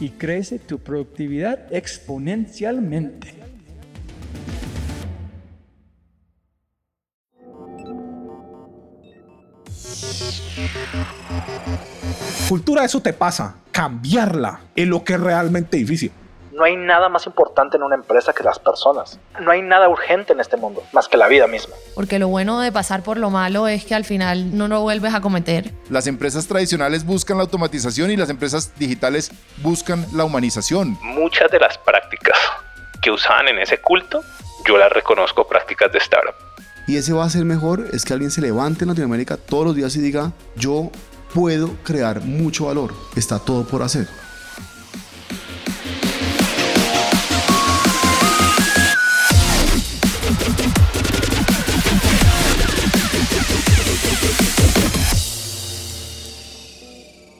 y crece tu productividad exponencialmente. Cultura, eso te pasa. Cambiarla es lo que es realmente difícil. No hay nada más importante en una empresa que las personas. No hay nada urgente en este mundo más que la vida misma. Porque lo bueno de pasar por lo malo es que al final no lo vuelves a cometer. Las empresas tradicionales buscan la automatización y las empresas digitales buscan la humanización. Muchas de las prácticas que usaban en ese culto, yo las reconozco prácticas de startup. Y ese va a ser mejor es que alguien se levante en Latinoamérica todos los días y diga, yo puedo crear mucho valor, está todo por hacer.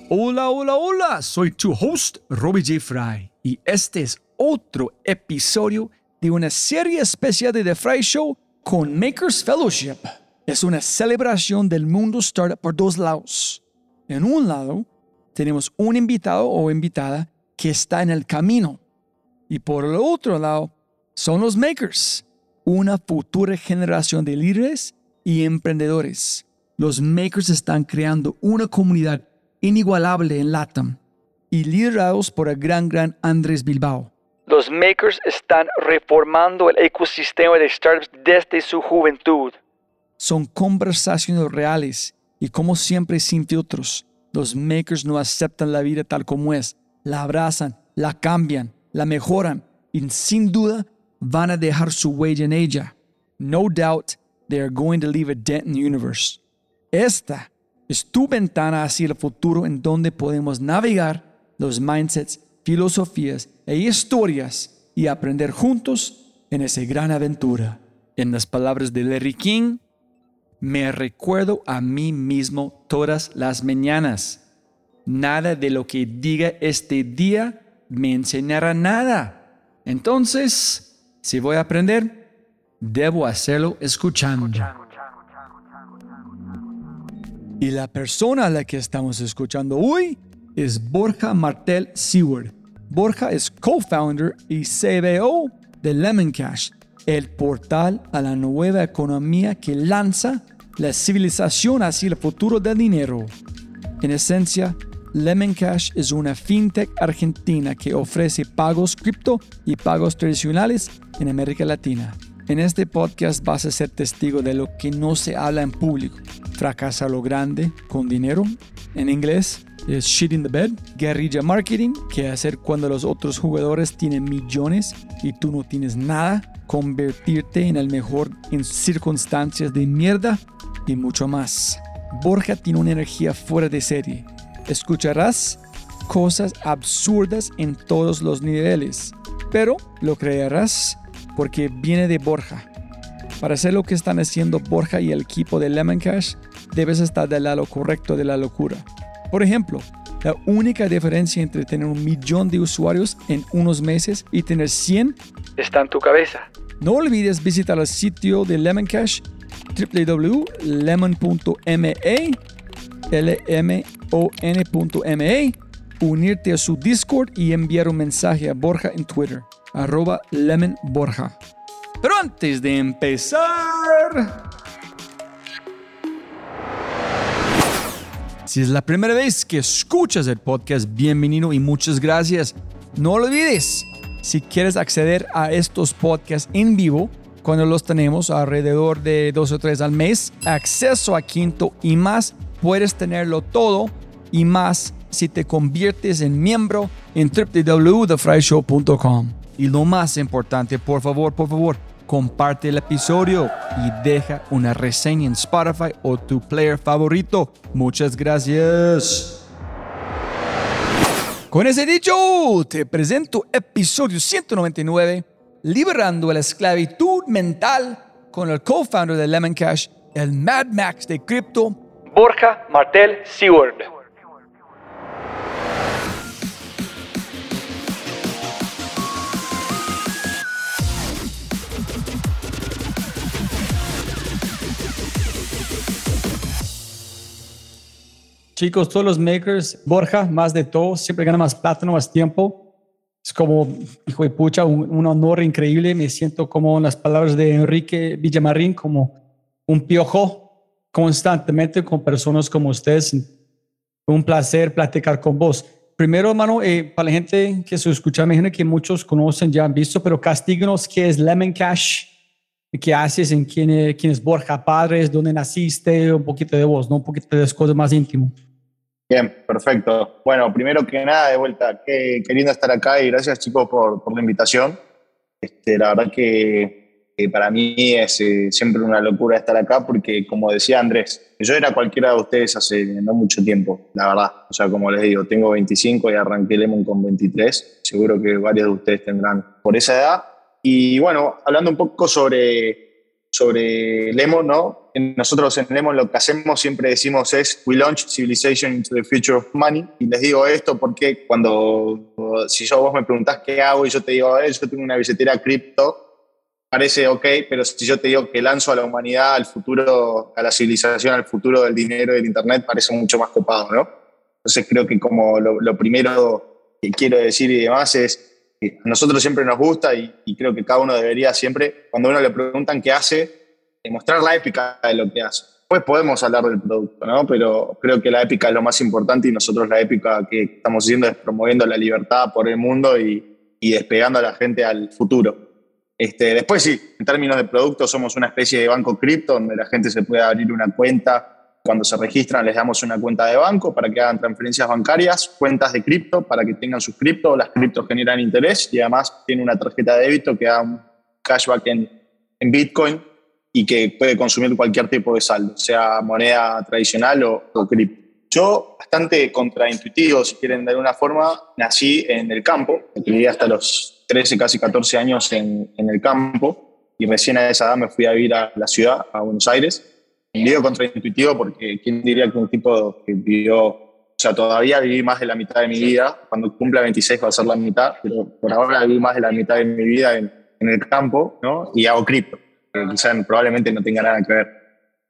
Hola, hola, hola, soy tu host, Robbie J. Fry, y este es otro episodio de una serie especial de The Fry Show con Makers Fellowship. Es una celebración del mundo startup por dos lados. En un lado, tenemos un invitado o invitada que está en el camino, y por el otro lado, son los Makers, una futura generación de líderes y emprendedores. Los Makers están creando una comunidad inigualable en LATAM y liderados por el gran, gran Andrés Bilbao. Los makers están reformando el ecosistema de startups desde su juventud. Son conversaciones reales y como siempre sin filtros. Los makers no aceptan la vida tal como es, la abrazan, la cambian, la mejoran y sin duda van a dejar su huella en ella. No doubt they are going to leave a dent in the universe. Esta es tu ventana hacia el futuro en donde podemos navegar los mindsets, filosofías e historias y aprender juntos en esa gran aventura. En las palabras de Larry King, me recuerdo a mí mismo todas las mañanas. Nada de lo que diga este día me enseñará nada. Entonces, si voy a aprender, debo hacerlo escuchando. Y la persona a la que estamos escuchando hoy es Borja Martel Seward. Borja es co-founder y CBO de Lemon Cash, el portal a la nueva economía que lanza la civilización hacia el futuro del dinero. En esencia, Lemon Cash es una fintech argentina que ofrece pagos cripto y pagos tradicionales en América Latina. En este podcast vas a ser testigo de lo que no se habla en público. Fracasa lo grande con dinero. En inglés es shit in the bed. Guerrilla marketing, que hacer cuando los otros jugadores tienen millones y tú no tienes nada. Convertirte en el mejor en circunstancias de mierda. y mucho más. Borja tiene una energía fuera de serie. Escucharás cosas absurdas en todos los niveles, pero lo creerás porque viene de Borja. Para hacer lo que están haciendo Borja y el equipo de Lemon Cash, debes estar del lado correcto de la locura. Por ejemplo, la única diferencia entre tener un millón de usuarios en unos meses y tener 100 está en tu cabeza. No olvides visitar el sitio de Lemon Cash www.lemon.me lmon.me unirte a su Discord y enviar un mensaje a Borja en Twitter, arroba lemonborja. Pero antes de empezar... Si es la primera vez que escuchas el podcast, bienvenido y muchas gracias. No olvides, si quieres acceder a estos podcasts en vivo, cuando los tenemos alrededor de dos o tres al mes, acceso a Quinto y más, puedes tenerlo todo y más si te conviertes en miembro en www.thefryshow.com. Y lo más importante, por favor, por favor, comparte el episodio y deja una reseña en Spotify o tu player favorito. Muchas gracias. Con ese dicho, te presento episodio 199, Liberando la esclavitud mental con el co-founder de Lemon Cash, el Mad Max de cripto, Borja Martel Seward. Chicos, todos los makers, Borja, más de todo, siempre gana más plátano, más tiempo. Es como, hijo de pucha, un, un, honor increíble. Me siento como en las palabras de Enrique Villamarín, como un piojo constantemente con personas como ustedes. Un placer platicar con vos. Primero, hermano, eh, para la gente que se escucha, me imagino que muchos conocen, ya han visto, pero castíganos qué es Lemon Cash, qué haces, en quién, quién es Borja Padres, dónde naciste, un poquito de vos, ¿no? Un poquito de las cosas más íntimas. Bien, perfecto. Bueno, primero que nada, de vuelta, qué, qué estar acá y gracias chicos por, por la invitación. Este, la verdad que, que para mí es eh, siempre una locura estar acá porque, como decía Andrés, yo era cualquiera de ustedes hace no mucho tiempo, la verdad. O sea, como les digo, tengo 25 y arranqué Lemon con 23. Seguro que varios de ustedes tendrán por esa edad. Y bueno, hablando un poco sobre, sobre Lemon, ¿no? Nosotros en Lemon lo que hacemos siempre decimos es We launch civilization into the future of money. Y les digo esto porque cuando, si yo vos me preguntás qué hago y yo te digo, eh, yo tengo una billetera cripto, parece ok, pero si yo te digo que lanzo a la humanidad, al futuro, a la civilización, al futuro del dinero y del Internet, parece mucho más copado, ¿no? Entonces creo que como lo, lo primero que quiero decir y demás es a nosotros siempre nos gusta y, y creo que cada uno debería siempre, cuando a uno le preguntan qué hace, mostrar la épica de lo que hace. Después podemos hablar del producto, ¿no? Pero creo que la épica es lo más importante y nosotros la épica que estamos haciendo es promoviendo la libertad por el mundo y, y despegando a la gente al futuro. Este, después sí, en términos de producto somos una especie de banco cripto donde la gente se puede abrir una cuenta. Cuando se registran les damos una cuenta de banco para que hagan transferencias bancarias, cuentas de cripto para que tengan sus cripto, las criptos generan interés y además tiene una tarjeta de débito que da un cashback en, en Bitcoin y que puede consumir cualquier tipo de saldo, sea moneda tradicional o, o cripto. Yo, bastante contraintuitivo, si quieren de alguna forma, nací en el campo, viví hasta los 13, casi 14 años en, en, el campo y recién a esa edad me fui a vivir a la ciudad, a Buenos Aires. Digo contraintuitivo porque quién diría que un tipo que vivió, o sea, todavía viví más de la mitad de mi vida, cuando cumpla 26 va a ser la mitad, pero por ahora viví más de la mitad de mi vida en, en el campo, ¿no? Y hago cripto que quizás probablemente no tenga nada que ver.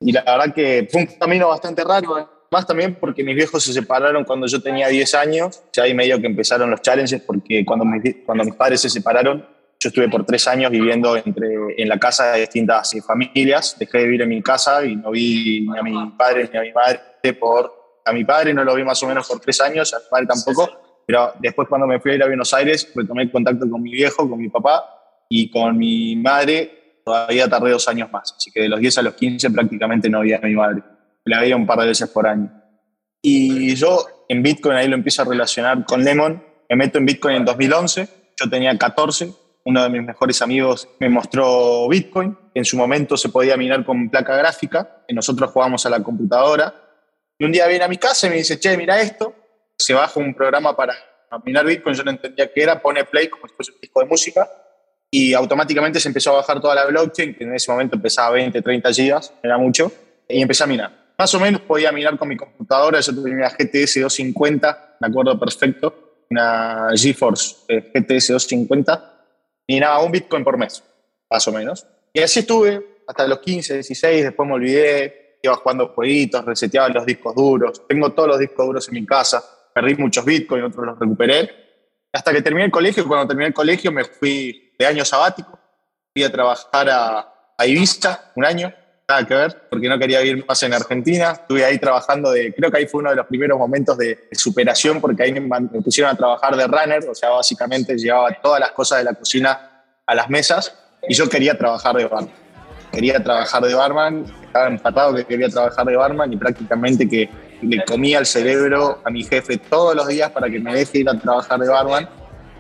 Y la verdad que fue un camino bastante raro, más también porque mis viejos se separaron cuando yo tenía 10 años, ya ahí medio que empezaron los challenges, porque cuando mis, cuando mis padres se separaron, yo estuve por tres años viviendo entre, en la casa de distintas familias, dejé de vivir en mi casa y no vi ni a mi padre ni a mi madre por... A mi padre no lo vi más o menos por tres años, a mi padre tampoco, pero después cuando me fui a ir a Buenos Aires retomé contacto con mi viejo, con mi papá y con mi madre todavía tardé dos años más. Así que de los 10 a los 15 prácticamente no veía a mi madre. La veía un par de veces por año. Y yo en Bitcoin ahí lo empiezo a relacionar con Lemon. Me meto en Bitcoin en 2011. Yo tenía 14 uno de mis mejores amigos me mostró Bitcoin. En su momento se podía minar con placa gráfica, y nosotros jugábamos a la computadora. Y un día viene a mi casa y me dice, che, mira esto. Se baja un programa para minar Bitcoin, yo no entendía qué era, pone play como si fuese un disco de música y automáticamente se empezó a bajar toda la blockchain, que en ese momento empezaba 20, 30 gigas, era mucho, y empecé a minar. Más o menos podía minar con mi computadora, yo tenía una GTS 250, me acuerdo perfecto, una GeForce eh, GTS 250, minaba un Bitcoin por mes, más o menos. Y así estuve hasta los 15, 16, después me olvidé, iba jugando jueguitos, reseteaba los discos duros, tengo todos los discos duros en mi casa, perdí muchos Bitcoin, otros los recuperé. Hasta que terminé el colegio, cuando terminé el colegio me fui de año sabático, fui a trabajar a, a Ibiza un año, nada que ver, porque no quería vivir más en Argentina. Estuve ahí trabajando de, creo que ahí fue uno de los primeros momentos de, superación, porque ahí me, me, pusieron a trabajar de runner, o sea, básicamente llevaba todas las cosas de la cocina a las mesas y yo quería trabajar de barman. Quería trabajar de barman, estaba empatado que quería trabajar de barman y prácticamente que le comía el cerebro a mi jefe todos los días para que me deje ir a trabajar de barman.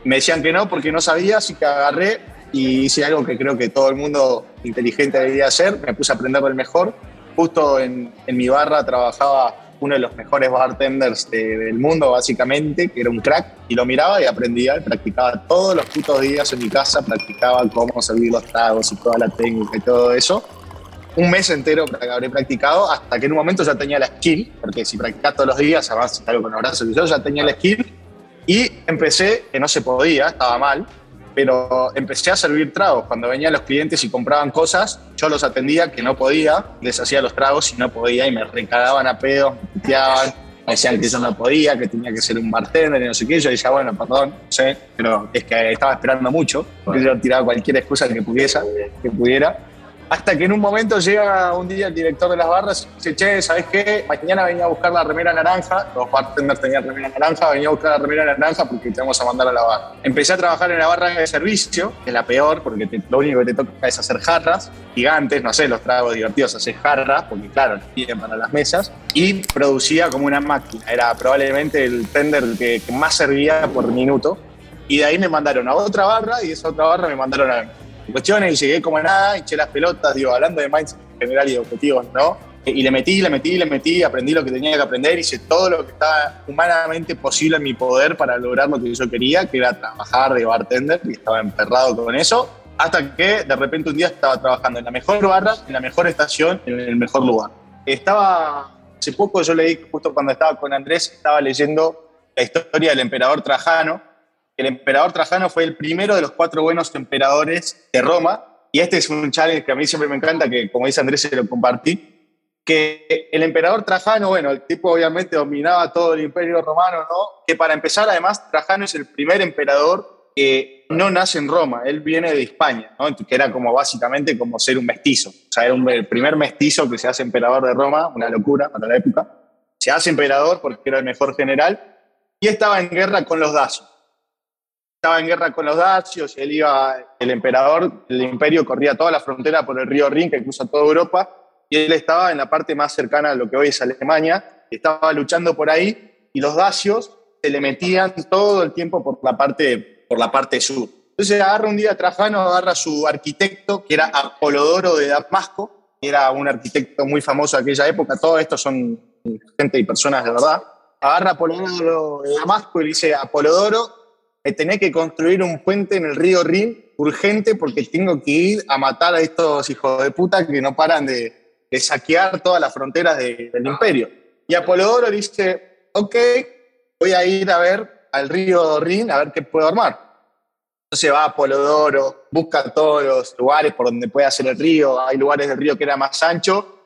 Me decían que no porque no sabía, así que agarré y hice algo que creo que todo el mundo inteligente debería hacer. Me puse a aprender del mejor. Justo en, en mi barra trabajaba uno de los mejores bartenders del mundo, básicamente, que era un crack, y lo miraba y aprendía, practicaba todos los putos días en mi casa, practicaba cómo servir los tragos y toda la técnica y todo eso un mes entero habré practicado hasta que en un momento ya tenía la skill, porque si practicas todos los días, además algo con los brazos yo ya tenía la skill y empecé, que no se podía, estaba mal, pero empecé a servir tragos. Cuando venían los clientes y compraban cosas, yo los atendía que no podía, les hacía los tragos y no podía y me recagaban a pedos, me puteaban, me decían que yo no podía, que tenía que ser un bartender y no sé qué. Yo decía, bueno, perdón, no sé, pero es que estaba esperando mucho, porque yo tiraba cualquier excusa que pudiese, que pudiera. Hasta que en un momento llega un día el director de las barras y dice, che, ¿sabes qué? Mañana venía a buscar la remera naranja, los bartenders tenían remera naranja, venía a buscar la remera naranja porque te vamos a mandar a la barra. Empecé a trabajar en la barra de servicio, que es la peor, porque lo único que te toca es hacer jarras gigantes, no sé, los tragos divertidos, hacer jarras, porque claro, los piden para las mesas, y producía como una máquina. Era probablemente el tender que, más servía por minuto. Y de ahí me mandaron a otra barra y esa otra barra me mandaron a cuestiones y llegué como nada, eché las pelotas, digo, hablando de mindset general y de objetivos, ¿no? Y le metí, le metí, le metí, aprendí lo que tenía que aprender, hice todo lo que estaba humanamente posible en mi poder para lograr lo que yo quería, que era trabajar de bartender, y estaba emperrado con eso, hasta que de repente un día estaba trabajando en la mejor barra, en la mejor estación, en el mejor lugar. Estaba, hace poco yo leí, justo cuando estaba con Andrés, estaba leyendo la historia del emperador Trajano, el emperador Trajano fue el primero de los cuatro buenos emperadores de Roma. Y este es un challenge que a mí siempre me encanta, que como dice Andrés, se lo compartí. Que el emperador Trajano, bueno, el tipo obviamente dominaba todo el imperio romano, ¿no? Que para empezar, además, Trajano es el primer emperador que no nace en Roma, él viene de España, ¿no? que era como básicamente como ser un mestizo. O sea, era el primer mestizo que se hace emperador de Roma, una locura para la época. Se hace emperador porque era el mejor general y estaba en guerra con los dacios estaba en guerra con los dacios, él iba, el emperador del imperio corría toda la frontera por el río Rin que cruza toda Europa, y él estaba en la parte más cercana a lo que hoy es Alemania, estaba luchando por ahí, y los dacios se le metían todo el tiempo por la parte, por la parte sur. Entonces agarra un día Trajano, agarra a su arquitecto, que era Apolodoro de Damasco, que era un arquitecto muy famoso de aquella época, todos estos son gente y personas de verdad, agarra a Apolodoro de Damasco y le dice, Apolodoro, me que construir un puente en el río Rin urgente porque tengo que ir a matar a estos hijos de puta que no paran de, de saquear todas las fronteras del imperio. Y Apolodoro dice, ok, voy a ir a ver al río Rin a ver qué puedo armar. Entonces va a Apolodoro, busca todos los lugares por donde puede hacer el río. Hay lugares del río que era más ancho,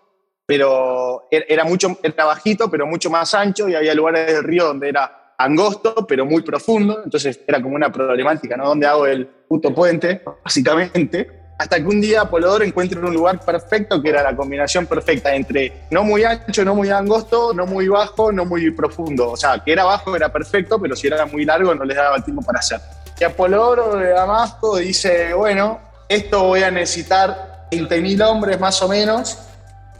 pero era, mucho, era bajito, pero mucho más ancho, y había lugares del río donde era angosto, pero muy profundo, entonces era como una problemática, ¿no? ¿Dónde hago el puto puente? Básicamente. Hasta que un día Polodoro encuentra un lugar perfecto que era la combinación perfecta entre no muy ancho, no muy angosto, no muy bajo, no muy profundo. O sea, que era bajo era perfecto, pero si era muy largo no les daba tiempo para hacer. Y Apolodoro de Damasco dice, bueno, esto voy a necesitar 20.000 hombres más o menos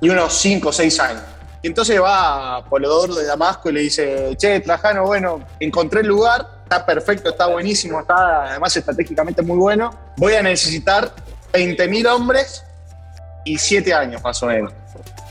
y unos 5 o 6 años. Y entonces va a Polodoro de Damasco y le dice, che, Trajano, bueno, encontré el lugar, está perfecto, está buenísimo, está además estratégicamente muy bueno. Voy a necesitar 20.000 hombres y 7 años más o menos.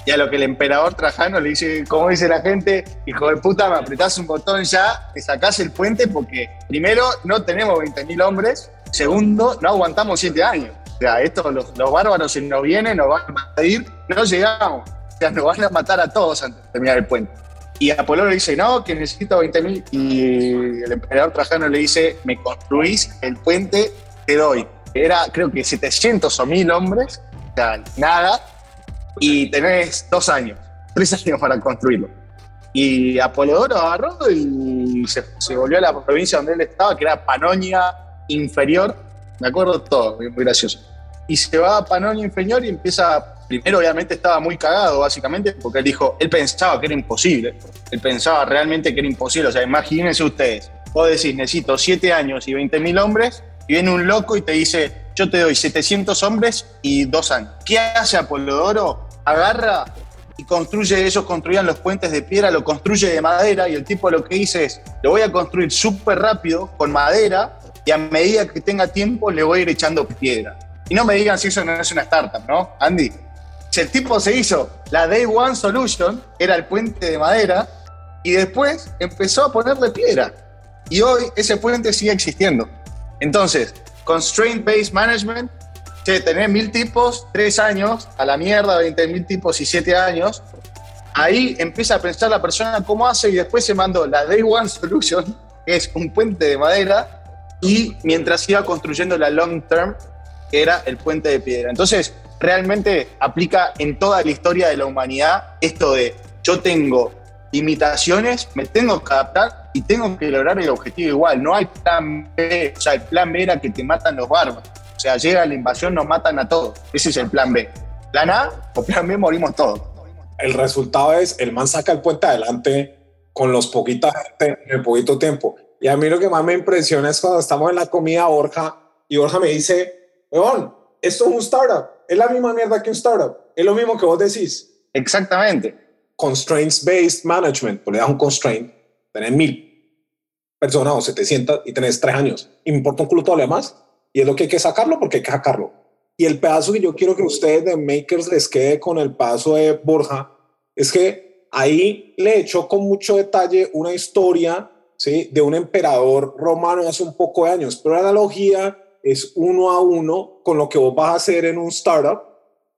Y a lo que el emperador Trajano le dice, como dice la gente, hijo de puta, me apretás un botón ya, te sacás el puente porque primero no tenemos 20.000 hombres, segundo, no aguantamos 7 años. O sea, estos, los, bárbaros si nos vienen, nos van a invadir, no llegamos. Sea, nos van a matar a todos antes de terminar el puente. Y Apolo le dice, no, que necesito 20.000. Y el emperador Trajano le dice, me construís el puente, te doy. Era, creo que 700 o 1000 hombres, o sea, nada. Y tenés dos años, tres años para construirlo. Y Apolodoro agarró y se, se volvió a la provincia donde él estaba, que era Panonia Inferior. Me acuerdo todo, muy gracioso. Y se va a Panonia Inferior y empieza. Primero, obviamente, estaba muy cagado, básicamente, porque él dijo, él pensaba que era imposible. Él pensaba realmente que era imposible. O sea, imagínense ustedes, vos decís, necesito siete años y 20 mil hombres, y viene un loco y te dice, yo te doy 700 hombres y dos años. ¿Qué hace Apolodoro? Agarra y construye, ellos construían los puentes de piedra, lo construye de madera y el tipo lo que dice es, lo voy a construir súper rápido con madera y a medida que tenga tiempo le voy a ir echando piedra. Y no me digan si eso no es una startup, ¿no, Andy? Si el tipo se hizo la Day One Solution, era el puente de madera, y después empezó a ponerle piedra. Y hoy ese puente sigue existiendo. Entonces, Constraint Based Management, che, tener mil tipos, tres años, a la mierda, 20 mil tipos y siete años, ahí empieza a pensar la persona cómo hace y después se mandó la Day One Solution, que es un puente de madera, y mientras iba construyendo la Long Term, que era el puente de piedra. Entonces, realmente aplica en toda la historia de la humanidad esto de yo tengo limitaciones, me tengo que adaptar y tengo que lograr el objetivo igual. No hay plan B. O sea, el plan B era que te matan los bárbaros. O sea, llega la invasión, nos matan a todos. Ese es el plan B. Plan A o plan B, morimos todos. El resultado es, el man saca el puente adelante con los poquita gente en el poquito tiempo. Y a mí lo que más me impresiona es cuando estamos en la comida Borja y Borja me dice, weón, esto es un startup. Es la misma mierda que un startup. Es lo mismo que vos decís. Exactamente. Constraints based management. Pues le das un constraint, tenés mil personas o 700 y tenés tres años. Y me importa un culo todo lo demás. Y es lo que hay que sacarlo porque hay que sacarlo. Y el pedazo que yo quiero que ustedes de Makers les quede con el paso de Borja es que ahí le echó con mucho detalle una historia ¿sí? de un emperador romano hace un poco de años. Pero la analogía es uno a uno con lo que vos vas a hacer en un startup.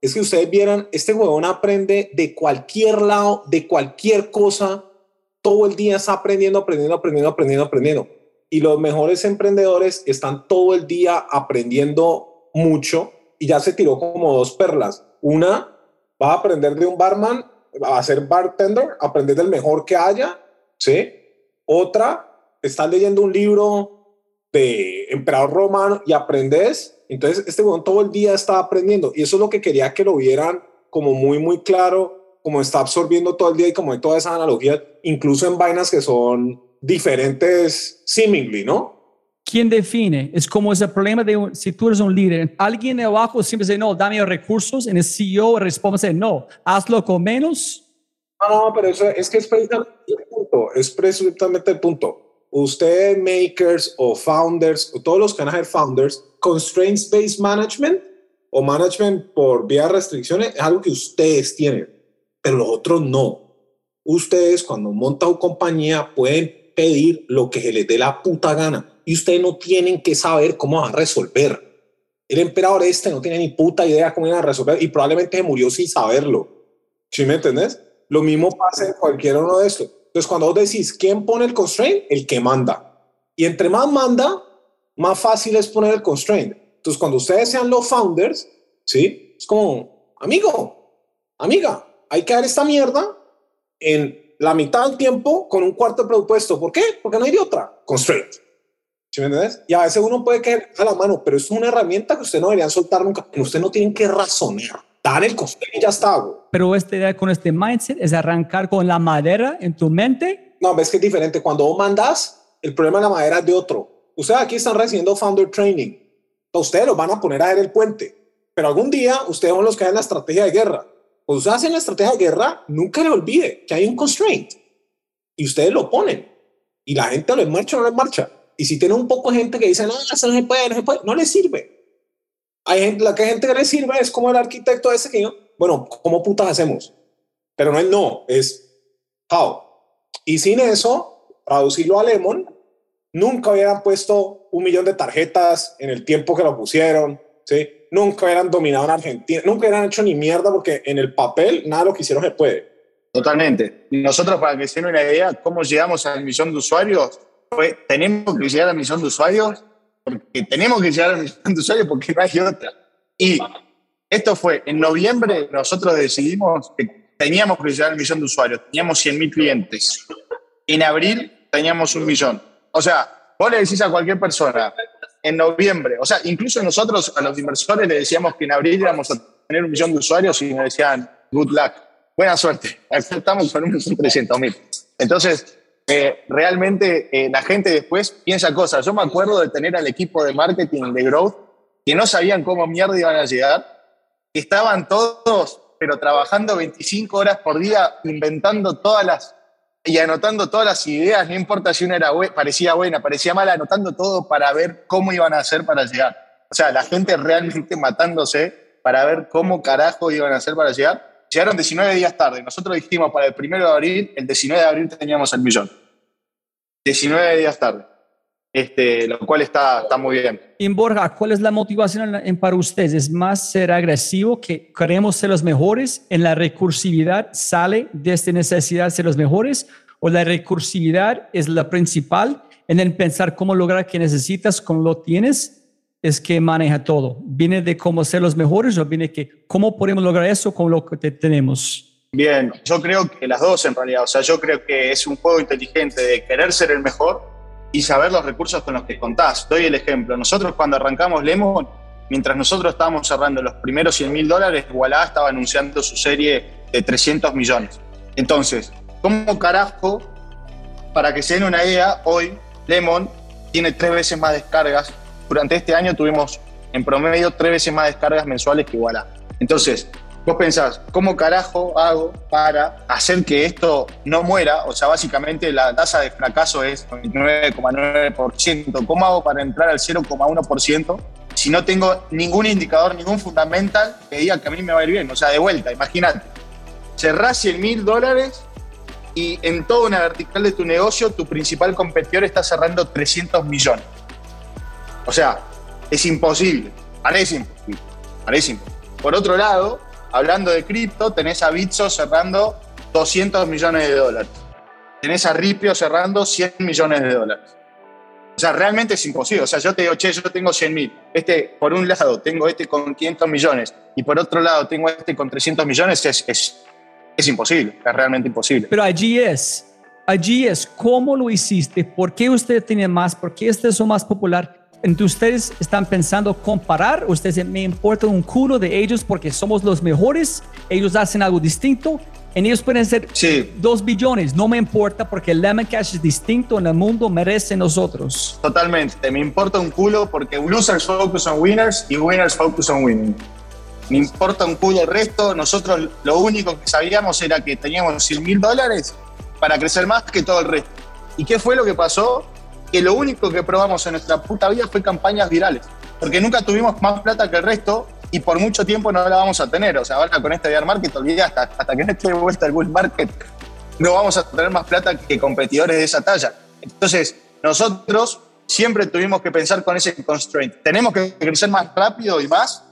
Es que ustedes vieran, este huevón aprende de cualquier lado, de cualquier cosa. Todo el día está aprendiendo, aprendiendo, aprendiendo, aprendiendo, aprendiendo. Y los mejores emprendedores están todo el día aprendiendo mucho y ya se tiró como dos perlas. Una, va a aprender de un barman, va a ser bartender, aprender del mejor que haya, ¿sí? Otra, estás leyendo un libro de emperador romano y aprendes. Entonces, este weón todo el día está aprendiendo. Y eso es lo que quería que lo vieran como muy, muy claro, como está absorbiendo todo el día y como hay toda esa analogía, incluso en vainas que son diferentes seemingly, ¿no? ¿Quién define? Es como ese problema de si tú eres un líder, alguien de abajo siempre dice, no, dame recursos, en el CEO responde, no, hazlo con menos. No, no, pero eso es que es precisamente el punto, es precisamente el punto. Ustedes, makers o founders, o todos los que van a ser founders, constraints-based management o management por vía de restricciones es algo que ustedes tienen, pero los otros no. Ustedes cuando montan su compañía pueden pedir lo que se les dé la puta gana y ustedes no tienen que saber cómo van a resolver. El emperador este no tiene ni puta idea cómo iban a resolver y probablemente se murió sin saberlo. ¿Sí me entendés? Lo mismo pasa en cualquier uno de estos. Entonces, cuando vos decís quién pone el constraint, el que manda. Y entre más manda, más fácil es poner el constraint. Entonces, cuando ustedes sean los founders, ¿sí? Es como, amigo, amiga, hay que dar esta mierda en la mitad del tiempo con un cuarto de presupuesto. ¿Por qué? Porque no hay otra. Constraint. ¿Sí me entiendes? Y a veces uno puede caer a la mano, pero es una herramienta que usted no deberían soltar nunca. Usted no tienen que razonar. Dan el constraint y ya está, güey. Pero esta idea con este mindset es arrancar con la madera en tu mente. No, ves que es diferente. Cuando vos mandas, el problema de la madera es de otro. Ustedes aquí están recibiendo founder training. Ustedes los van a poner a ver el puente. Pero algún día ustedes son los que hacen la estrategia de guerra. Cuando ustedes hacen la estrategia de guerra, nunca le olvide que hay un constraint. Y ustedes lo ponen. Y la gente lo en marcha o no lo en marcha. Y si tiene un poco de gente que dice, no, eso no se puede, no se puede, no le sirve. Hay gente, la que gente que le sirve es como el arquitecto ese que, bueno, ¿cómo putas hacemos? Pero no es no, es how. Y sin eso, traducirlo a Lemon, nunca hubieran puesto un millón de tarjetas en el tiempo que lo pusieron, ¿sí? Nunca hubieran dominado en Argentina, nunca hubieran hecho ni mierda porque en el papel nada de lo que hicieron se puede. Totalmente. Nosotros, para que se den una idea, cómo llegamos a la millón de usuarios, fue, tenemos que llegar a la millón de usuarios porque tenemos que llegar a la millón de usuarios porque no hay otra. Y esto fue, en noviembre nosotros decidimos que teníamos que llegar al millón de usuarios, teníamos 100.000 clientes. En abril teníamos un millón. O sea, vos le decís a cualquier persona, en noviembre, o sea, incluso nosotros a los inversores le decíamos que en abril íbamos a tener un millón de usuarios y nos decían, good luck, buena suerte, estamos con un 300.000. Entonces, eh, realmente eh, la gente después piensa cosas. Yo me acuerdo de tener al equipo de marketing de Growth que no sabían cómo mierda iban a llegar, estaban todos, pero trabajando 25 horas por día, inventando todas las y anotando todas las ideas, no importa si una era parecía buena, parecía mala, anotando todo para ver cómo iban a hacer para llegar. O sea, la gente realmente matándose para ver cómo carajo iban a hacer para llegar. Llegaron 19 días tarde. Nosotros dijimos para el primero de abril, el 19 de abril teníamos el millón. 19 días tarde. Este, lo cual está, está muy bien. Y Borja, ¿cuál es la motivación en, para ustedes? ¿Es más ser agresivo, que queremos ser los mejores? ¿En la recursividad sale de esta necesidad de ser los mejores? ¿O la recursividad es la principal en el pensar cómo lograr que necesitas, cómo lo tienes? Es que maneja todo. ¿Viene de cómo ser los mejores o viene que cómo podemos lograr eso con lo que tenemos? Bien, yo creo que las dos en realidad. O sea, yo creo que es un juego inteligente de querer ser el mejor y saber los recursos con los que contás. Doy el ejemplo. Nosotros cuando arrancamos Lemon, mientras nosotros estábamos cerrando los primeros 100 mil dólares, Wallah estaba anunciando su serie de 300 millones. Entonces, ¿cómo carajo, para que se den una idea, hoy Lemon tiene tres veces más descargas. Durante este año tuvimos en promedio tres veces más descargas mensuales que Wallah. Entonces, Vos pensás, ¿cómo carajo hago para hacer que esto no muera? O sea, básicamente la tasa de fracaso es 99,9%. ¿Cómo hago para entrar al 0,1% si no tengo ningún indicador, ningún fundamental que diga que a mí me va a ir bien? O sea, de vuelta, imagínate, cerrás 100 mil dólares y en toda una vertical de tu negocio tu principal competidor está cerrando 300 millones. O sea, es imposible, parece imposible, parece imposible. Por otro lado, hablando de cripto, tenés a Bitso cerrando 200 millones de dólares. Tenés a Ripio cerrando 100 millones de dólares. O sea, realmente es imposible. O sea, yo te digo, che, yo tengo 100 mil. Este, por un lado, tengo este con 500 millones y por otro lado, tengo este con 300 millones. Es, es, es imposible. Es realmente imposible. Pero allí es. Allí es. ¿Cómo lo hiciste? ¿Por qué usted tiene más? ¿Por qué este es más popular? Entonces ustedes están pensando comparar, ustedes me importa un culo de ellos porque somos los mejores, ellos hacen algo distinto, en ellos pueden ser sí. dos billones, no me importa porque el Lemon Cash es distinto en el mundo, merece nosotros. Totalmente, me importa un culo porque losers focus on winners y winners focus on winning. Me importa un culo el resto, nosotros lo único que sabíamos era que teníamos 100 mil dólares para crecer más que todo el resto. ¿Y qué fue lo que pasó? Que lo único que probamos en nuestra puta vida fue campañas virales. Porque nunca tuvimos más plata que el resto y por mucho tiempo no la vamos a tener. O sea, ahora con este bear market, olvidé hasta, hasta que no esté de vuelta el bull market, no vamos a tener más plata que competidores de esa talla. Entonces, nosotros siempre tuvimos que pensar con ese constraint. Tenemos que crecer más rápido y más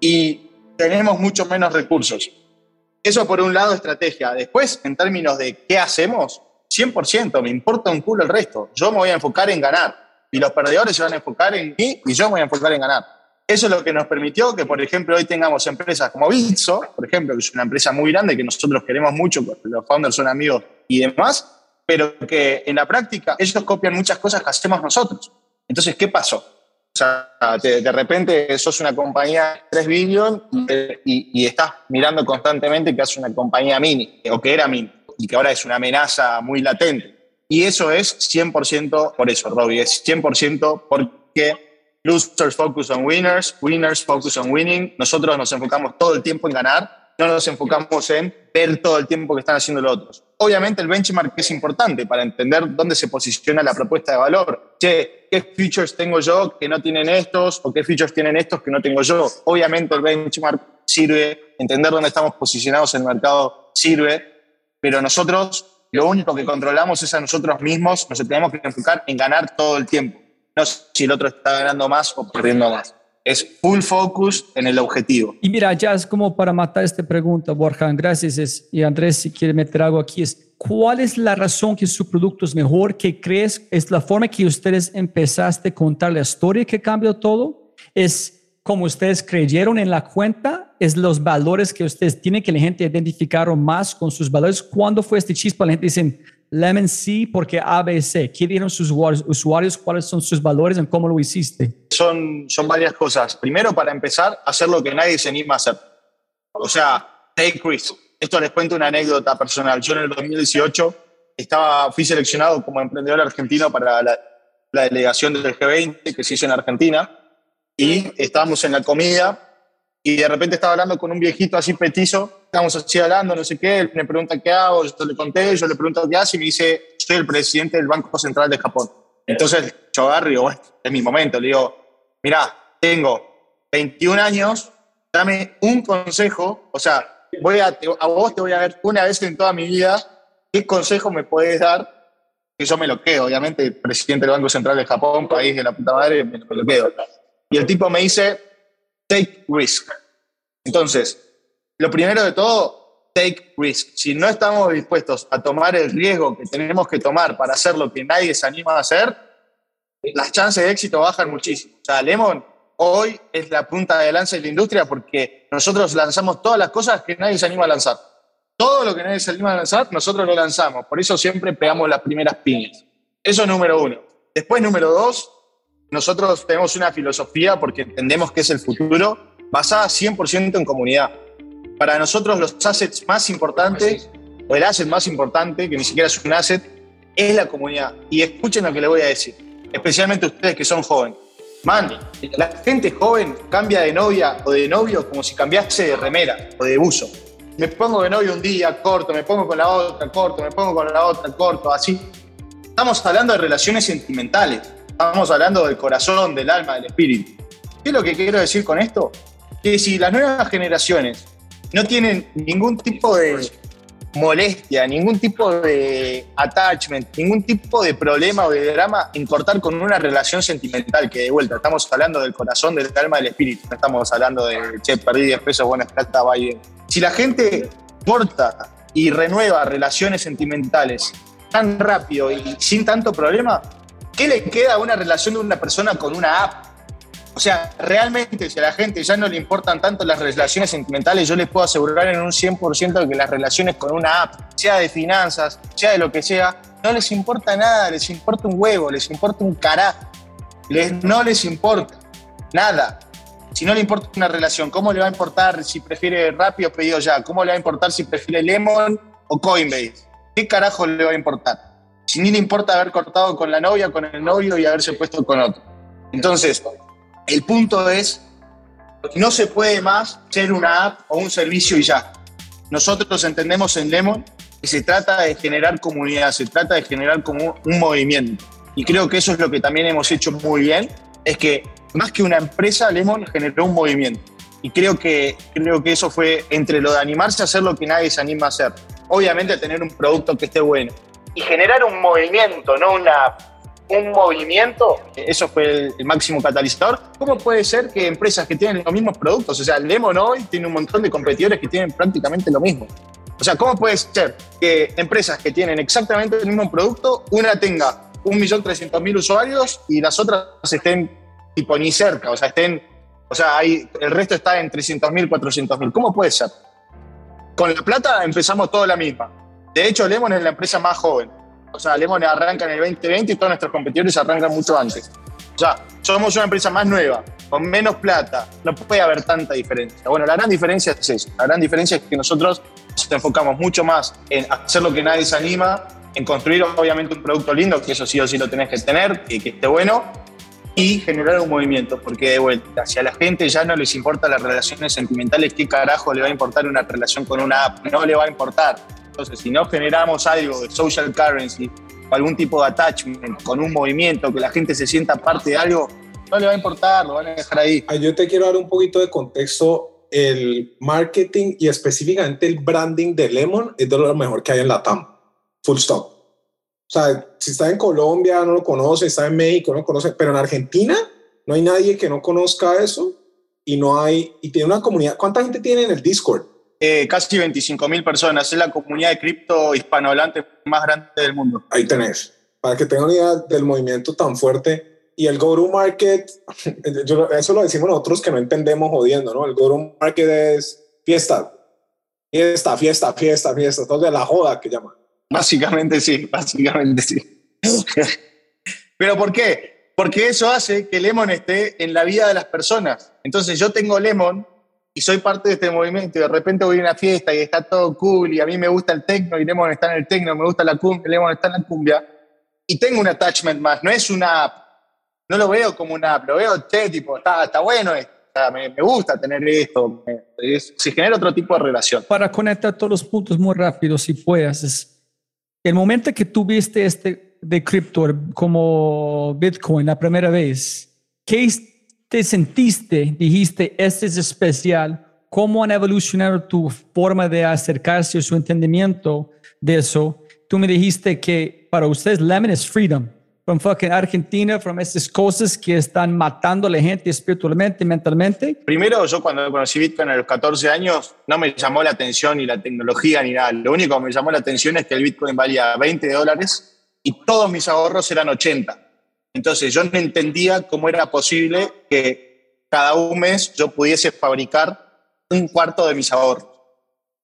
y tenemos mucho menos recursos. Eso por un lado, estrategia. Después, en términos de qué hacemos, 100%, me importa un culo el resto. Yo me voy a enfocar en ganar. Y los perdedores se van a enfocar en mí y yo me voy a enfocar en ganar. Eso es lo que nos permitió que, por ejemplo, hoy tengamos empresas como Bitso, por ejemplo, que es una empresa muy grande que nosotros queremos mucho, porque los founders son amigos y demás, pero que en la práctica ellos copian muchas cosas que hacemos nosotros. Entonces, ¿qué pasó? O sea, de, repente sos una compañía 3 billion y, y, estás mirando constantemente que hace una compañía mini, o que era mini y que ahora es una amenaza muy latente. Y eso es 100% por eso, Robbie, es 100% porque losers focus on winners, winners focus on winning. Nosotros nos enfocamos todo el tiempo en ganar no nos enfocamos en ver todo el tiempo que están haciendo los otros. Obviamente el benchmark es importante para entender dónde se posiciona la propuesta de valor. Che, ¿qué features tengo yo que no tienen estos? ¿O qué features tienen estos que no tengo yo? Obviamente el benchmark sirve, entender dónde estamos posicionados en el mercado sirve, pero nosotros lo único que controlamos es a nosotros mismos, nos tenemos que enfocar en ganar todo el tiempo. No si el otro está ganando más o perdiendo más es full focus en el objetivo. Y mira, ya es como para matar esta pregunta, Borja, gracias. Es, y Andrés, si quiere meter algo aquí, es ¿cuál es la razón que su producto es mejor? ¿Qué crees? ¿Es la forma que ustedes empezaste a contar la historia que cambió todo? ¿Es como ustedes creyeron en la cuenta? ¿Es los valores que ustedes tienen que la gente identificaron más con sus valores? ¿Cuándo fue este chispa? La gente dice, Lemon C porque ABC. ¿Qué dieron sus usuarios? ¿Cuáles son sus valores en cómo lo hiciste? Son, son varias cosas. Primero, para empezar, hacer lo que nadie se anima a hacer. O sea, take risk. Esto les cuento una anécdota personal. Yo en el 2018 estaba, fui seleccionado como emprendedor argentino para la, la delegación del G20 que se hizo en Argentina y estábamos en la comida y de repente estaba hablando con un viejito así petizo, estábamos así hablando, no sé qué, él me pregunta qué hago, yo le conté, yo le pregunto qué hace y me dice, soy el presidente del Banco Central de Japón. Entonces yo agarro es mi momento, le digo, mira, tengo 21 años, dame un consejo, o sea, voy a, a vos te voy a ver una vez en toda mi vida, ¿qué consejo me puedes dar? Que yo me lo quedo, obviamente, presidente del Banco Central de Japón, país de la puta madre, me lo quedo. Y el tipo me dice, take risk. Entonces, lo primero de todo, take risk. Si no estamos dispuestos a tomar el riesgo que tenemos que tomar para hacer lo que nadie se anima a hacer, las chances de éxito bajan muchísimo. O sea, Lemon hoy es la punta de lanza de la industria porque nosotros lanzamos todas las cosas que nadie se anima a lanzar. Todo lo que nadie se anima a lanzar, nosotros lo lanzamos. Por eso siempre pegamos las primeras piñas. Eso es número uno. Después, número dos, nosotros tenemos una filosofía porque entendemos que es el futuro basada 100% en comunidad. Para nosotros los assets más importantes, o el asset más importante, que ni siquiera es un asset, es la comunidad. Y escuchen lo que le voy a decir, especialmente ustedes que son jóvenes. Man, la gente joven cambia de novia o de novio como si cambiase de remera o de buzo. Me pongo de novio un día, corto, me pongo con la otra, corto, me pongo con la otra, corto, así. Estamos hablando de relaciones sentimentales Estamos hablando del corazón, del alma, del espíritu. ¿Qué es lo que quiero decir con esto? Que si las nuevas generaciones no tienen ningún tipo de molestia, ningún tipo de attachment, ningún tipo de problema o de drama en cortar con una relación sentimental, que de vuelta estamos hablando del corazón, del alma, del espíritu, no estamos hablando de, che, perdí 10 pesos, buena plata, va bien. Si la gente corta y renueva relaciones sentimentales tan rápido y sin tanto problema, ¿Qué le queda a una relación de una persona con una app? O sea, realmente, si a la gente ya no le importan tanto las relaciones sentimentales, yo les puedo asegurar en un 100% que las relaciones con una app, sea de finanzas, sea de lo que sea, no les importa nada, les importa un huevo, les importa un carajo. Les, no les importa nada. Si no le importa una relación, ¿cómo le va a importar si prefiere rápido pedido ya? ¿Cómo le va a importar si prefiere Lemon o Coinbase? ¿Qué carajo le va a importar? Ni le importa haber cortado con la novia, con el novio y haberse puesto con otro. Entonces, el punto es, no se puede más ser una app o un servicio y ya. Nosotros entendemos en Lemon que se trata de generar comunidad, se trata de generar como un movimiento. Y creo que eso es lo que también hemos hecho muy bien, es que más que una empresa, Lemon generó un movimiento. Y creo que, creo que eso fue entre lo de animarse a hacer lo que nadie se anima a hacer. Obviamente tener un producto que esté bueno, y generar un movimiento, no una, un movimiento, eso fue el, máximo catalizador. ¿Cómo puede ser que empresas que tienen los mismos productos, o sea, Lemon hoy tiene un montón de competidores que tienen prácticamente lo mismo? O sea, ¿cómo puede ser que empresas que tienen exactamente el mismo producto, una tenga 1.300.000 usuarios y las otras estén tipo ni cerca, o sea, estén, o sea, hay, el resto está en 300.000, 400.000. ¿Cómo puede ser? Con la plata empezamos toda la misma de hecho, Lemon es la empresa más joven. O sea, Lemon arranca en el 2020 y todos nuestros competidores arrancan mucho antes. O sea, somos una empresa más nueva, con menos plata. No puede haber tanta diferencia. Bueno, la gran diferencia es eso. La gran diferencia es que nosotros nos enfocamos mucho más en hacer lo que nadie se anima, en construir obviamente un producto lindo, que eso sí o sí lo tenés que tener, y que esté bueno, y generar un movimiento, porque de vuelta, si a la gente ya no les importa las relaciones sentimentales, ¿qué carajo le va a importar una relación con una app? No le va a importar. Entonces, si no generamos algo de social currency o algún tipo de attachment con un movimiento, que la gente se sienta parte de algo, no le va a importar, lo van a dejar ahí. Ah, Yo te quiero dar un poquito de contexto. El marketing y específicamente el branding de Lemon es de lo mejor que hay en la TAM. Full stop. O sea, si está en Colombia no lo conoce, está en México no lo conoce, pero en Argentina no hay nadie que no conozca eso y no hay, y tiene una comunidad. ¿Cuánta gente tiene en el Discord? Eh, casi 25 mil personas, es la comunidad de cripto hispanohablante más grande del mundo. Ahí tenés, para que tengan una idea del movimiento tan fuerte. Y el go-to-market, yo- eso lo decimos nosotros que no entendemos jodiendo, ¿no? El go-to-market es fiesta, fiesta, fiesta, fiesta, fiesta, todo de la joda que llaman. Básicamente sí, básicamente sí. ¿Pero por qué? Porque eso hace que Lemon esté en la vida de las personas. Entonces yo tengo Lemon y soy parte de este movimiento y de repente voy a una fiesta y está todo cool y a mí me gusta el tecno y Lemon está en el tecno, me gusta la cumbia, Lemon está en la cumbia y tengo un attachment más, no es una app, no lo veo como una app, lo veo, che, tipo, está, está bueno esto, me, gusta tener esto, es- se genera otro tipo de relación. Para conectar todos los puntos muy rápido, si puedas, es el momento que tuviste este de cripto como Bitcoin la primera vez, ¿qué te sentiste? Dijiste, este es especial. ¿Cómo han evolucionado tu forma de acercarse a su entendimiento de eso? Tú me dijiste que para ustedes Lemon es freedom. From fucking Argentina, from esas cosas que están matando a la gente espiritualmente, mentalmente. Primero, yo cuando conocí Bitcoin a los 14 años, no me llamó la atención ni la tecnología ni nada. Lo único que me llamó la atención es que el Bitcoin valía 20 dólares y todos mis ahorros eran 80. Entonces yo no entendía cómo era posible que cada un mes yo pudiese fabricar un cuarto de mis ahorros.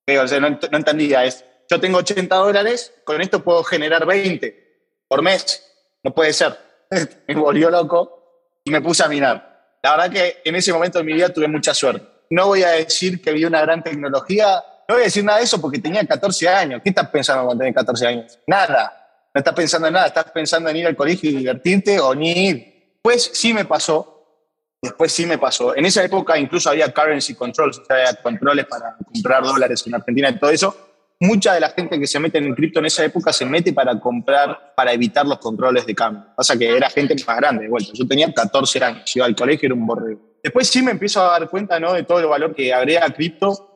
Eh, O no, ent- no entendía. Es, yo tengo 80 dólares, con esto puedo generar 20 por mes. No puede ser. me volvió loco y me puse a minar. La verdad que en ese momento de mi vida tuve mucha suerte. No voy a decir que vi una gran tecnología, no voy a decir nada de eso porque tenía 14 años. ¿Qué estás pensando cuando tenés 14 años? Nada. No estás pensando en nada, estás pensando en ir al colegio y divertirte o ni ir. Pues sí me pasó, después sí me pasó. En esa época incluso había currency controls, o sea, había controles para comprar dólares en Argentina y todo eso. Mucha de la gente que se mete en cripto en esa época se mete para comprar, para evitar los controles de cambio. Pasa que era gente más grande, de vuelta. Yo tenía 14 años, iba al colegio, era un borrego. Después sí me empiezo a dar cuenta ¿no? de todo el valor que agrega cripto.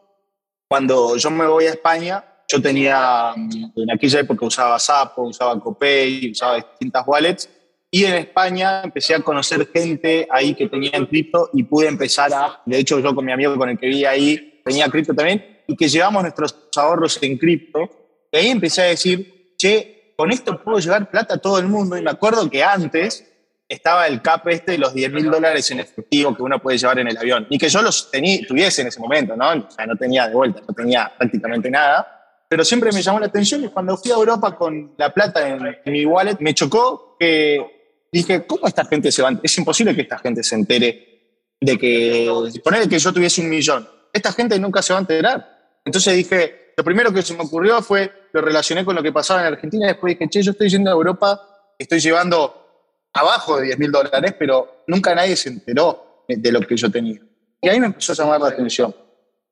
Cuando yo me voy a España, yo tenía, mm, en aquella época usaba Sapo, usaba Copay, usaba distintas wallets. Y en España empecé a conocer gente ahí que tenía en cripto y pude empezar a, de hecho yo con mi amigo con el que vi ahí, tenía cripto también, y que llevamos nuestros ahorros en cripto. Y ahí empecé a decir, che, con esto puedo llevar plata a todo el mundo. Y me acuerdo que antes estaba el cap este de los 10 mil dólares en efectivo que uno puede llevar en el avión. Y que yo los tení, tuviese en ese momento, ¿no? O sea, no tenía de vuelta, no tenía prácticamente nada. Pero siempre me llamó la atención y cuando fui a Europa con la plata en, mi wallet, me chocó que dije, ¿cómo esta gente se va? Es imposible que esta gente se entere de que, poner que yo tuviese un millón. Esta gente nunca se va a enterar. Entonces dije, lo primero que se me ocurrió fue, lo relacioné con lo que pasaba en Argentina y después dije, che, yo estoy yendo a Europa, estoy llevando abajo de 10 mil dólares, pero nunca nadie se enteró de lo que yo tenía. Y ahí me empezó a llamar la atención.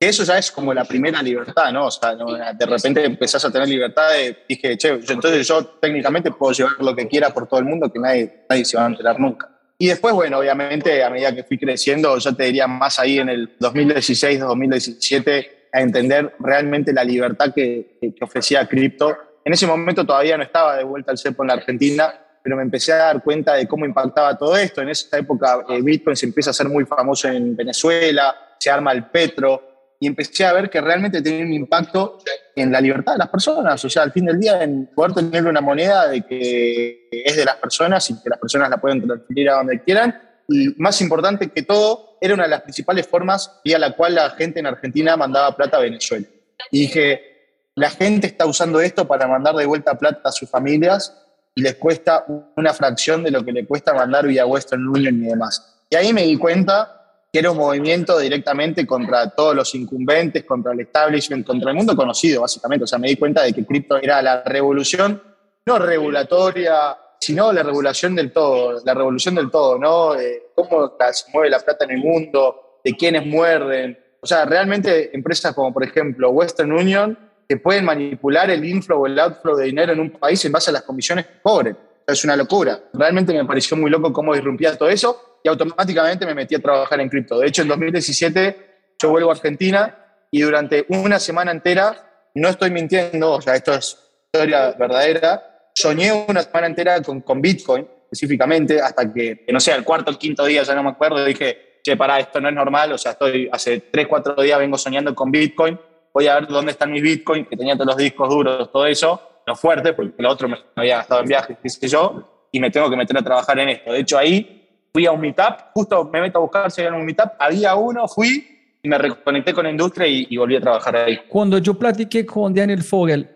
Eso ya es como la primera libertad, ¿no? O sea, ¿no? de repente empezás a tener libertad de, dije, che, yo- entonces yo técnicamente puedo llevar lo que quiera por todo el mundo que nadie, nadie se va a enterar nunca. Y después, bueno, obviamente a medida que fui creciendo, yo te diría más ahí en el 2016, 2017, a entender realmente la libertad que, que ofrecía cripto. En ese momento todavía no estaba de vuelta al cepo en la Argentina, pero me empecé a dar cuenta de cómo impactaba todo esto. En esa época eh, Bitcoin se empieza a hacer muy famoso en Venezuela, se arma el petro, y empecé a ver que realmente tenía un impacto en la libertad de las personas. O sea, al fin del día, en poder tener una moneda de que es de las personas y que las personas la pueden transferir a donde quieran. Y más importante que todo, era una de las principales formas vía la cual la gente en Argentina mandaba plata a Venezuela. Y dije, la gente está usando esto para mandar de vuelta plata a sus familias y les cuesta una fracción de lo que le cuesta mandar vía Western Union y demás. Y ahí me di cuenta que era un movimiento directamente contra todos los incumbentes, contra el establishment, contra el mundo conocido, básicamente. O sea, me di cuenta de que cripto era la revolución, no regulatoria, sino la regulación del todo, la revolución del todo, ¿no? Cómo se mueve la plata en el mundo, de quiénes muerden. O sea, realmente empresas como, por ejemplo, Western Union, que pueden manipular el inflow o el outflow de dinero en un país en base a las comisiones que cobren. Es una locura. Realmente me pareció muy loco cómo irrumpía todo eso y automáticamente me metí a trabajar en cripto. De hecho, en 2017 yo vuelvo a Argentina y durante una semana entera, no estoy mintiendo, o sea, esto es historia verdadera, soñé una semana entera con, con Bitcoin específicamente, hasta que, no sé, el cuarto o quinto día, ya no me acuerdo, dije, che, pará, esto no es normal, o sea, estoy hace tres, cuatro días vengo soñando con Bitcoin, voy a ver dónde están mis Bitcoin, que tenía todos los discos duros, todo eso, lo fuerte, porque lo otro me había gastado en viajes, qué sé yo, y me tengo que meter a trabajar en esto. De hecho, ahí fui a un meetup, justo me meto a buscar si había un meetup, había uno, fui y me reconecté con la industria y, y volví a trabajar ahí. Cuando yo platiqué con Daniel Fogel,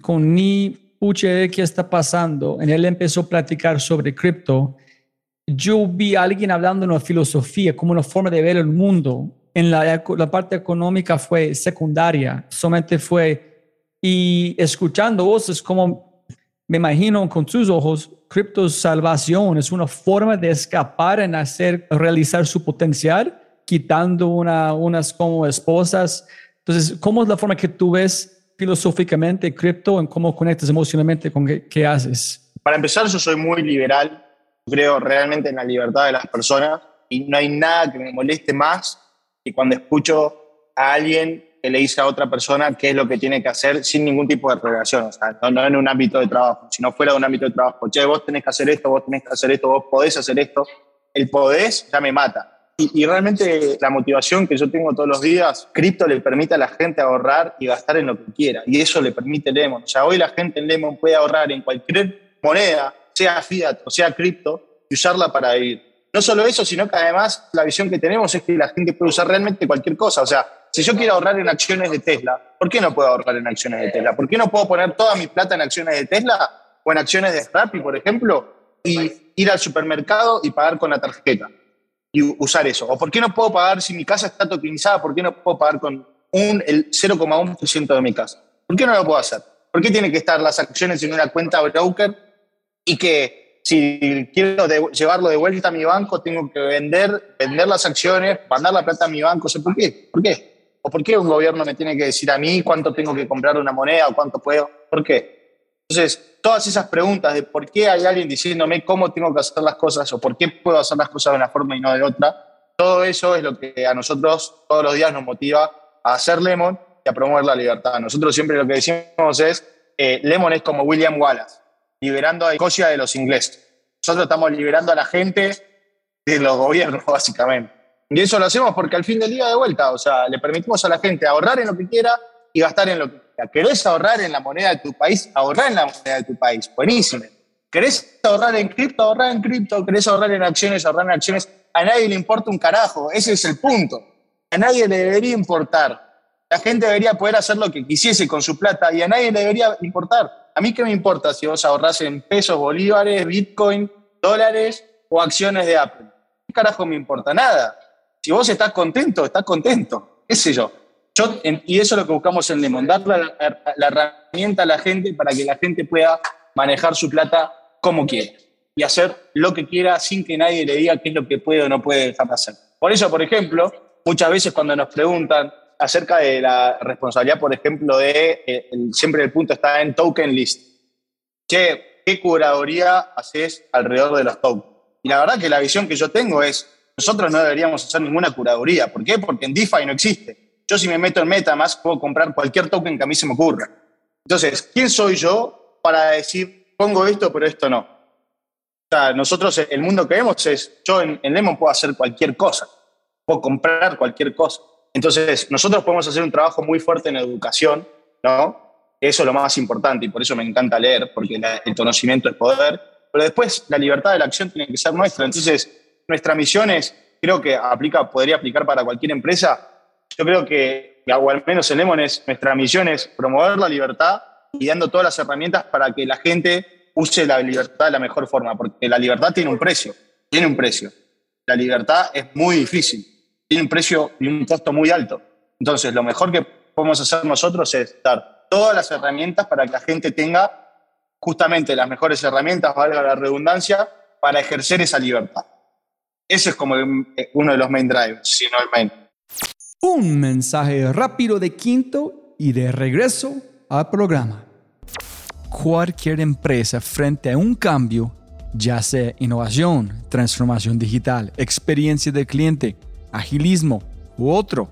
con ni puche de qué está pasando, en él empezó a platicar sobre cripto, yo vi a alguien hablando de una filosofía, como una forma de ver el mundo. En la, la parte económica fue secundaria, solamente fue, y escuchando voces como, me imagino con tus ojos, cripto salvación es una forma de escapar en hacer, realizar su potencial, quitando una, unas como esposas. Entonces, ¿cómo es la forma que tú ves filosóficamente cripto en cómo conectas emocionalmente con qué, qué haces? Para empezar, yo soy muy liberal creo realmente en la libertad de las personas y no hay nada que me moleste más que cuando escucho a alguien que le dice a otra persona qué es lo que tiene que hacer sin ningún tipo de relación, o sea, no, en un ámbito de trabajo, sino fuera de un ámbito de trabajo. Che, vos tenés que hacer esto, vos tenés que hacer esto, vos podés hacer esto. El podés ya me mata. Y, y, realmente la motivación que yo tengo todos los días, cripto le permite a la gente ahorrar y gastar en lo que quiera. Y eso le permite Lemon. O sea, hoy la gente en Lemon puede ahorrar en cualquier moneda sea fiat o sea cripto, y usarla para ir. No solo eso, sino que además la visión que tenemos es que la gente puede usar realmente cualquier cosa. O sea, si yo quiero ahorrar en acciones de Tesla, ¿por qué no puedo ahorrar en acciones de Tesla? ¿Por qué no puedo poner toda mi plata en acciones de Tesla o en acciones de Rappi, por ejemplo, y ir al supermercado y pagar con la tarjeta y usar eso? ¿O por qué no puedo pagar si mi casa está tokenizada? ¿Por qué no puedo pagar con un, el 0,1% de mi casa? ¿Por qué no lo puedo hacer? ¿Por qué tiene que estar las acciones en una cuenta broker y que si quiero llevarlo de vuelta a mi banco, tengo que vender, vender las acciones, mandar la plata a mi banco. ¿Por qué? ¿Por qué? ¿O por qué un gobierno me tiene que decir a mí cuánto tengo que comprar una moneda o cuánto puedo? ¿Por qué? Entonces, todas esas preguntas de por qué hay alguien diciéndome cómo tengo que hacer las cosas o por qué puedo hacer las cosas de una forma y no de otra, todo eso es lo que a nosotros todos los días nos motiva a hacer Lemon y a promover la libertad. Nosotros siempre lo que decimos es, eh, Lemon es como William Wallace liberando a Escocia de los ingleses. Nosotros estamos liberando a la gente de los gobiernos, básicamente. Y eso lo hacemos porque al fin del día de vuelta, o sea, le permitimos a la gente ahorrar en lo que quiera y gastar en lo que quiera. ¿Querés ahorrar en la moneda de tu país? Ahorrar en la moneda de tu país. Buenísimo. ¿Querés ahorrar en cripto? Ahorrar en cripto. ¿Querés ahorrar en acciones? Ahorrar en acciones. A nadie le importa un carajo. Ese es el punto. A nadie le debería importar. La gente debería poder hacer lo que quisiese con su plata y a nadie le debería importar. ¿A mí qué me importa si vos ahorrás en pesos, bolívares, bitcoin, dólares o acciones de Apple? ¿Qué carajo me importa? Nada. Si vos estás contento, estás contento. ¿Qué sé yo? yo y eso es lo que buscamos en Lemon, dar la, la herramienta a la gente para que la gente pueda manejar su plata como quiera y hacer lo que quiera sin que nadie le diga qué es lo que puede o no puede dejar de hacer. Por eso, por ejemplo, muchas veces cuando nos preguntan, acerca de la responsabilidad, por ejemplo, de, eh, siempre el punto está en token list. Che, ¿qué curaduría haces alrededor de los tokens? Y la verdad que la visión que yo tengo es, nosotros no deberíamos hacer ninguna curaduría. ¿Por qué? Porque en DeFi no existe. Yo si me meto en MetaMask puedo comprar cualquier token que a mí se me ocurra. Entonces, ¿quién soy yo para decir, pongo esto, pero esto no? O sea, nosotros, el mundo que vemos es, yo en, en Lemon puedo hacer cualquier cosa, puedo comprar cualquier cosa. Entonces, nosotros podemos hacer un trabajo muy fuerte en educación, ¿no? Eso es lo más importante y por eso me encanta leer, porque el conocimiento es poder. Pero después, la libertad de la acción tiene que ser nuestra. Entonces, nuestra misión es, creo que aplica, podría aplicar para cualquier empresa. Yo creo que, o al menos en Lemon, es, nuestra misión es promover la libertad y dando todas las herramientas para que la gente use la libertad de la mejor forma, porque la libertad tiene un precio, tiene un precio. La libertad es muy difícil tiene un precio y un costo muy alto. Entonces, lo mejor que podemos hacer nosotros es dar todas las herramientas para que la gente tenga justamente las mejores herramientas, valga la redundancia, para ejercer esa libertad. Ese es como eh, uno de los main drivers, si no el main. Un mensaje rápido de quinto y de regreso al programa. Cualquier empresa frente a un cambio, ya sea innovación, transformación digital, experiencia del cliente, agilismo u otro,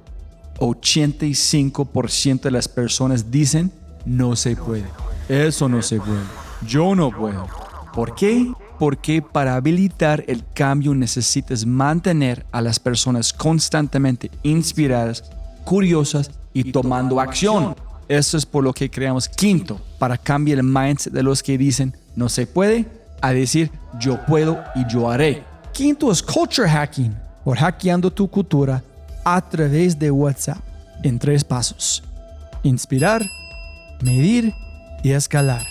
85% de las personas dicen no se puede. Eso no se puede. Yo no puedo. ¿Por qué? Porque para habilitar el cambio necesitas mantener a las personas constantemente inspiradas, curiosas y tomando acción. Eso es por lo que creamos quinto, para cambiar el mindset de los que dicen no se puede a decir yo puedo y yo haré. Quinto es culture hacking, por hackeando tu cultura a través de WhatsApp en tres pasos. Inspirar, medir y escalar.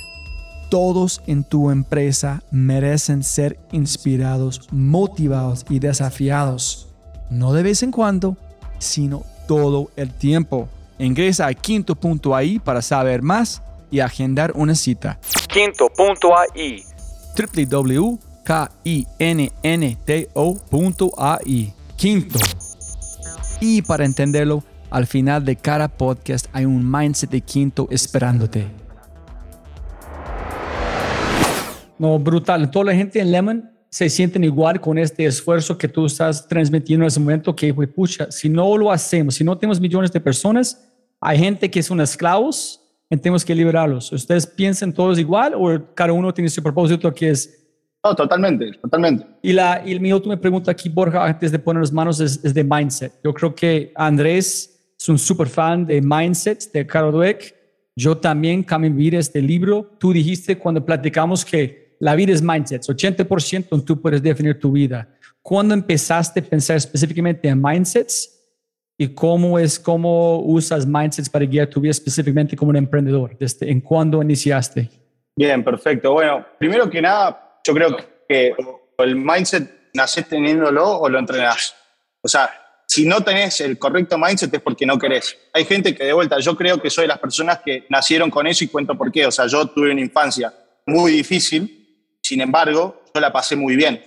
Todos en tu empresa merecen ser inspirados, motivados y desafiados. No de vez en cuando, sino todo el tiempo. Ingresa a quinto.ai para saber más y agendar una cita. Quinto.ai www.kinnto.ai Quinto. Y para entenderlo, al final de cada podcast hay un mindset de quinto esperándote. No, brutal. Toda la gente en Lemon se sienten igual con este esfuerzo que tú estás transmitiendo en ese momento que, pues, pucha, si no lo hacemos, si no tenemos millones de personas, hay gente que son esclavos y tenemos que liberarlos. ¿Ustedes piensan todos igual o cada uno tiene su propósito que es no, totalmente, totalmente. y, la, y mi última pregunta aquí, Borja, antes de poner las manos, es, es de mindset. Yo creo que Andrés es un super fan de mindset de Carol Dweck. Yo también cambio mi vida este libro. Tú dijiste cuando platicamos que la vida es mindset, 80% tú puedes definir tu vida. ¿Cuándo empezaste a pensar específicamente en mindsets? ¿Y cómo es, cómo usas mindsets para guiar tu vida específicamente como un emprendedor? Desde, ¿En cuándo iniciaste? Bien, perfecto. Bueno, primero que nada, yo creo que el mindset nacés teniéndolo o lo entrenás. O sea, si no tenés el correcto mindset es porque no querés. Hay gente que de vuelta, yo creo que soy de las personas que nacieron con eso y cuento por qué. O sea, yo tuve una infancia muy difícil, sin embargo, yo la pasé muy bien.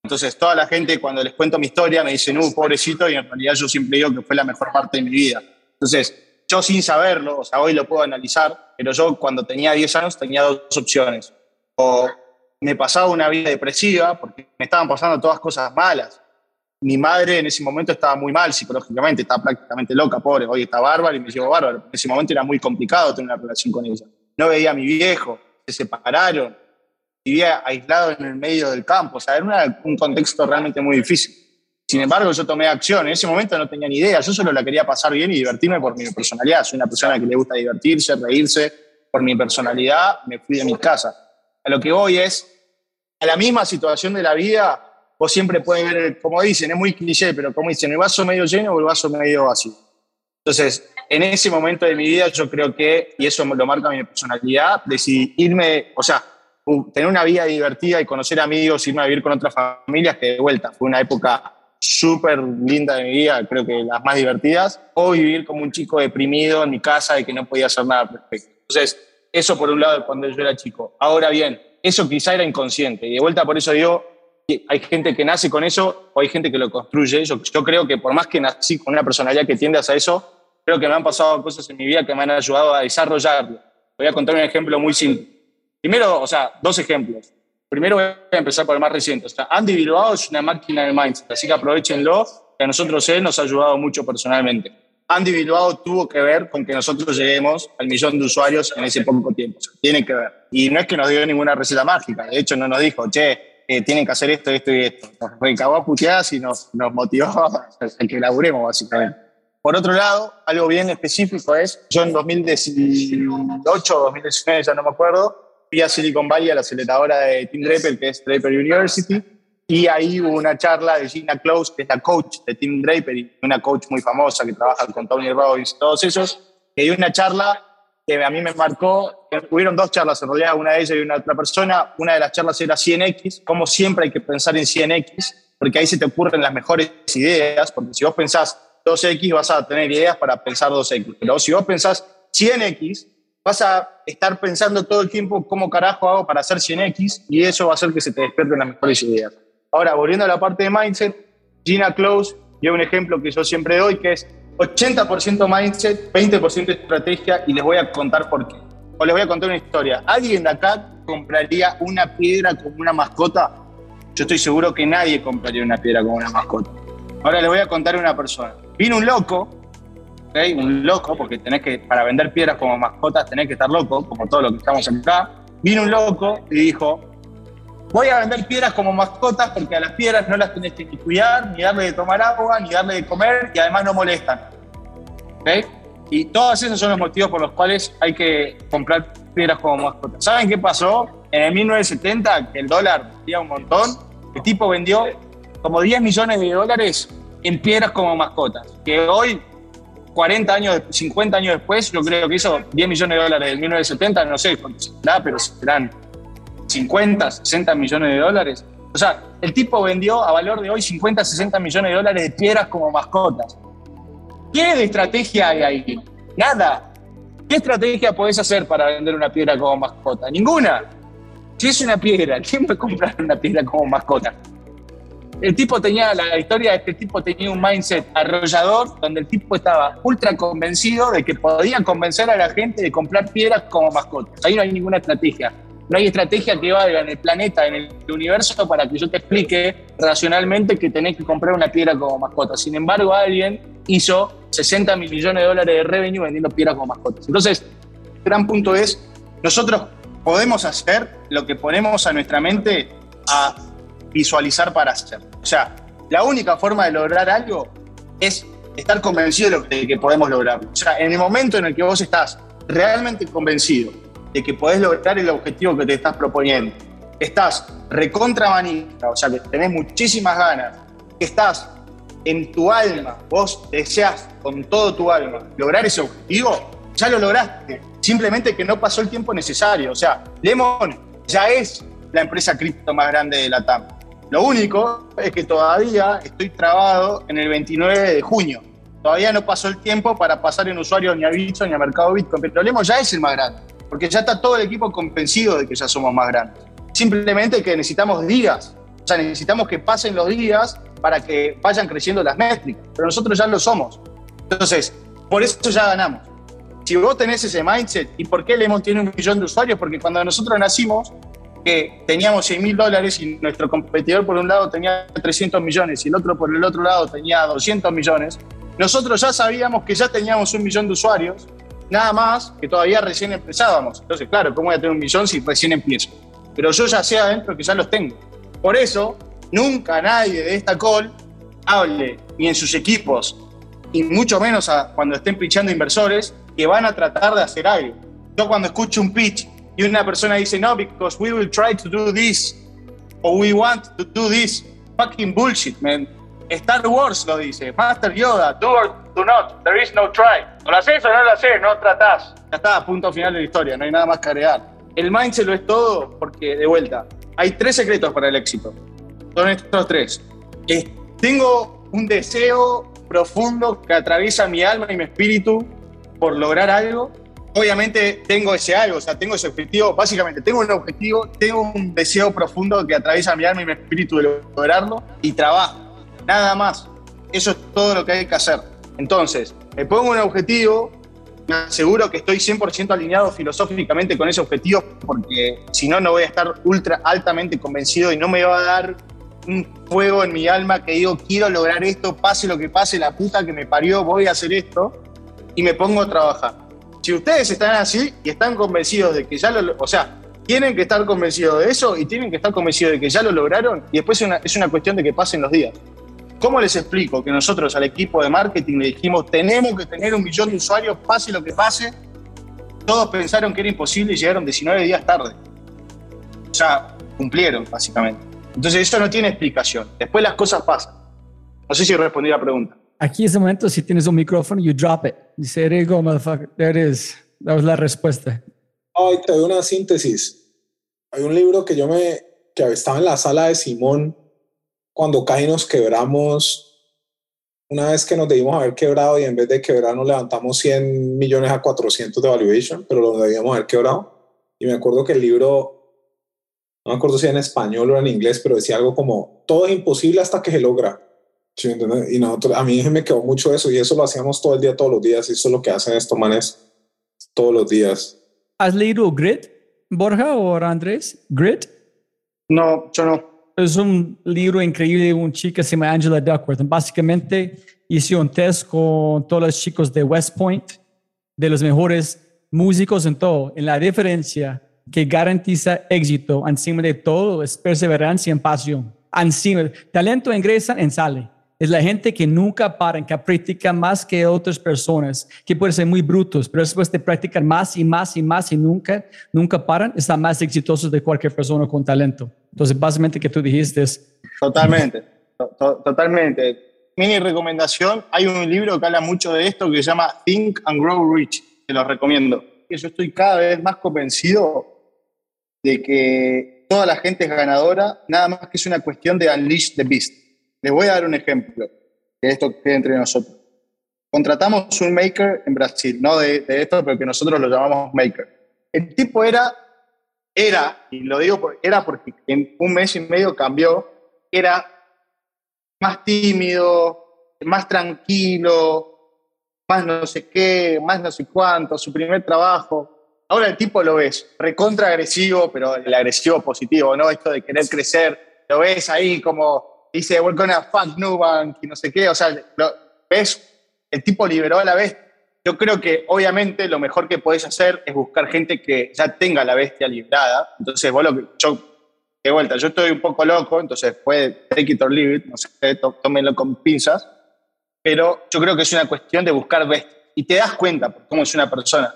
Entonces, toda la gente cuando les cuento mi historia me dicen, uh, pobrecito, y en realidad yo siempre digo que fue la mejor parte de mi vida. Entonces, yo sin saberlo, o sea, hoy lo puedo analizar, pero yo cuando tenía 10 años tenía dos opciones. O me pasaba una vida depresiva porque me estaban pasando todas cosas malas. Mi madre en ese momento estaba muy mal psicológicamente, estaba prácticamente loca, pobre. Hoy está bárbaro y me llevo bárbaro. En ese momento era muy complicado tener una relación con ella. No veía a mi viejo, se separaron, vivía aislado en el medio del campo. O sea, era una- un contexto realmente muy difícil. Sin embargo, yo tomé acción. En ese momento no tenía ni idea. Yo solo la quería pasar bien y divertirme por mi personalidad. Soy una persona que le gusta divertirse, reírse. Por mi personalidad me fui de mi casa. A lo que voy es, a la misma situación de la vida, vos siempre puedes ver, como dicen, es muy cliché, pero como dicen, el vaso medio lleno o el vaso medio vacío. Entonces, en ese momento de mi vida, yo creo que, y eso lo marca mi personalidad, decidí irme, o sea, tener una vida divertida y conocer amigos, irme a vivir con otras familias, que de vuelta fue una época súper linda de mi vida, creo que las más divertidas, o vivir como un chico deprimido en mi casa y que no podía hacer nada al respecto. Entonces, eso por un lado cuando yo era chico. Ahora bien, eso quizá era inconsciente, y de vuelta por eso digo, hay gente que nace con eso o hay gente que lo construye. Yo, yo creo que por más que nací con una personalidad que tiende hacia eso, creo que me han pasado cosas en mi vida que me han ayudado a desarrollarlo. Voy a contar un ejemplo muy simple. Primero, o sea, dos ejemplos. Primero voy a empezar por el más reciente. O sea, Andy Bilbao es una máquina del mindset, así que aprovechenlo, que a nosotros él nos ha ayudado mucho personalmente. Andy Bilbao tuvo que ver con que nosotros lleguemos al millón de usuarios en ese poco tiempo. O sea, tiene que ver. Y no es que nos dio ninguna receta mágica. De hecho, no nos dijo, che, eh, tienen que hacer esto, esto y esto. Nos recabó a puteadas y nos, nos motivó a que laburemos, básicamente. Por otro lado, algo bien específico es, yo en 2018 o 2019, ya no me acuerdo, fui a Silicon Valley a la aceleradora de Tim Draper, que es Draper University, y ahí hubo una charla de Gina Close, que es la coach de Tim Draper, y una coach muy famosa que trabaja con Tony Robbins todos esos, que dio una charla que a mí me marcó, hubieron dos charlas en realidad, una de ellas y una otra persona, una de las charlas era 100X, como siempre hay que pensar en 100X, porque ahí se te ocurren las mejores ideas, porque si vos pensás 2X vas a tener ideas para pensar 2X, pero si vos pensás 100X, vas a estar pensando todo el tiempo cómo carajo hago para hacer 100x y eso va a hacer que se te despierten las mejores ideas. Ahora, volviendo a la parte de mindset, Gina Close dio un ejemplo que yo siempre doy, que es 80% mindset, 20% estrategia y les voy a contar por qué. O les voy a contar una historia. ¿Alguien de acá compraría una piedra como una mascota? Yo estoy seguro que nadie compraría una piedra como una mascota. Ahora les voy a contar una persona. Vino un loco, un loco, porque tenés que, para vender piedras como mascotas tenés que estar loco, como todos los que estamos acá. Vino un loco y dijo, voy a vender piedras como mascotas porque a las piedras no las tenés que cuidar, ni darle de tomar agua, ni darle de comer y además no molestan. Y todos esos son los motivos por los cuales hay que comprar piedras como mascotas. ¿Saben qué pasó? En el 1970, que el dólar valía un montón, el tipo vendió como 10 millones de dólares en piedras como mascotas. Que hoy, 40 años, 50 años después, yo creo que hizo 10 millones de dólares en 1970, no sé cuánto será, pero serán 50, 60 millones de dólares. O sea, el tipo vendió a valor de hoy 50, 60 millones de dólares de piedras como mascotas. ¿Qué de estrategia hay ahí? Nada. ¿Qué estrategia podés hacer para vender una piedra como mascota? Ninguna. Si es una piedra, ¿quién puede comprar una piedra como mascota? El tipo tenía, la historia de este tipo tenía un mindset arrollador, donde el tipo estaba ultra convencido de que podía convencer a la gente de comprar piedras como mascotas. Ahí no hay ninguna estrategia. No hay estrategia que valga en el planeta, en el universo, para que yo te explique racionalmente que tenés que comprar una piedra como mascota. Sin embargo, alguien hizo 60 millones de dólares de revenue vendiendo piedras como mascotas. Entonces, el gran punto es, nosotros podemos hacer lo que ponemos a nuestra mente a visualizar para hacer. O sea, la única forma de lograr algo es estar convencido de, que, de que podemos lograrlo. O sea, en el momento en el que vos estás realmente convencido de que podés lograr el objetivo que te estás proponiendo, estás recontra manija, o sea, que tenés muchísimas ganas, que estás en tu alma, vos deseas con todo tu alma lograr ese objetivo, ya lo lograste. Simplemente que no pasó el tiempo necesario. O sea, Lemon ya es la empresa cripto más grande de la TAM. Lo único es que todavía estoy trabado en el 29 de junio. Todavía no pasó el tiempo para pasar en usuarios ni a Bitcoin ni a Mercado Bitcoin, pero Lemon ya es el más grande, porque ya está todo el equipo convencido de que ya somos más grandes. Simplemente que necesitamos días, o sea, necesitamos que pasen los días para que vayan creciendo las métricas, pero nosotros ya lo somos. Entonces, por eso ya ganamos. Si vos tenés ese mindset, ¿y por qué Lemon tiene un millón de usuarios? Porque cuando nosotros nacimos, que teníamos 100 mil dólares y nuestro competidor por un lado tenía 300 millones y el otro por el otro lado tenía 200 millones, nosotros ya sabíamos que ya teníamos un millón de usuarios, nada más que todavía recién empezábamos. Entonces, claro, ¿cómo voy a tener un millón si recién empiezo? Pero yo ya sé adentro que ya los tengo. Por eso, nunca nadie de esta call hable ni en sus equipos y mucho menos a cuando estén pitchando inversores que van a tratar de hacer algo. Yo cuando escucho un pitch y una persona dice, no, because we will try to do this, o we want to do this, fucking bullshit, man. Star Wars lo dice, Master Yoda, do or do not, there is no try. ¿O lo haces o no lo haces? No tratás. Ya está, punto final de la historia, no hay nada más que agregar. El mindset lo es todo porque, de vuelta, hay tres secretos para el éxito. Son estos tres. Eh, tengo un deseo profundo que atraviesa mi alma y mi espíritu por lograr algo. Obviamente tengo ese algo, o sea, tengo ese objetivo. Básicamente, tengo un objetivo, tengo un deseo profundo que atraviesa mi alma y mi espíritu de lograrlo y trabajo. Nada más. Eso es todo lo que hay que hacer. Entonces, me pongo un objetivo, me aseguro que estoy 100% alineado filosóficamente con ese objetivo, porque si no, no voy a estar ultra altamente convencido y no me va a dar un fuego en mi alma que digo, quiero lograr esto, pase lo que pase, la puta que me parió, voy a hacer esto, y me pongo a trabajar. Si ustedes están así y están convencidos de que ya lo, o sea, tienen que estar convencidos de eso y tienen que estar convencidos de que ya lo lograron, y después es una, es una cuestión de que pasen los días. ¿Cómo les explico que nosotros al equipo de marketing le dijimos, tenemos que tener un millón de usuarios, pase lo que pase? Todos pensaron que era imposible y llegaron 19 días tarde. O sea, cumplieron, básicamente. Entonces eso no tiene explicación. Después las cosas pasan. No sé si respondí la pregunta. Aquí en ese momento, si tienes un micrófono, you drop it. Dice, there you go, motherfucker. There it is. That was la respuesta. Ay, te doy una síntesis. Hay un libro que yo me, que estaba en la sala de Simón cuando casi nos quebramos una vez que nos debimos haber quebrado y en vez de quebrar nos levantamos 100 millones a 400 de valuation, pero lo debíamos haber quebrado. Y me acuerdo que el libro, no me acuerdo si era en español o en inglés, pero decía algo como, todo es imposible hasta que se logra. Y nosotros, a mí me quedó mucho eso y eso lo hacíamos todo el día, todos los días. Y eso es lo que hacen estos manes todos los días. ¿Has leído Grit, Borja o Andrés? Grit. No, yo no es un libro increíble de una chica que se llama Angela Duckworth. Básicamente hizo un test con todos los chicos de West Point, de los mejores músicos en todo. En la diferencia que garantiza éxito encima de todo es perseverancia y pasión. Encima, talento ingresa en sale. Es la gente que nunca paran, que practica más que otras personas, que pueden ser muy brutos, pero después de practicar más y más y más y nunca, nunca paran, están más exitosos de cualquier persona con talento. Entonces, básicamente, que tú dijiste es... Totalmente, totalmente. Mini recomendación, hay un libro que habla mucho de esto que se llama Think and Grow Rich, te lo recomiendo. Yo estoy cada vez más convencido de que toda la gente es ganadora, nada más que es una cuestión de unleash the beast. Les voy a dar un ejemplo de esto que entre nosotros. Contratamos un maker en Brasil, no de, esto, pero que nosotros lo llamamos maker. El tipo era, era, y lo digo, era porque en un mes y medio cambió, era más tímido, más tranquilo, más no sé qué, más no sé cuánto, su primer trabajo. Ahora el tipo lo ves, recontra agresivo, pero el agresivo positivo, ¿no? Esto de querer crecer, lo ves ahí como dice, we're gonna fuck Nubank y no sé qué, o sea, ves, el tipo liberó a la bestia. Yo creo que obviamente lo mejor que podés hacer es buscar gente que ya tenga la bestia librada. Entonces, vos lo que, yo, de vuelta, yo estoy un poco loco, entonces puede take it or leave it, no sé, tómenlo con pinzas, pero yo creo que es una cuestión de buscar bestia. Y te das cuenta cómo es una persona.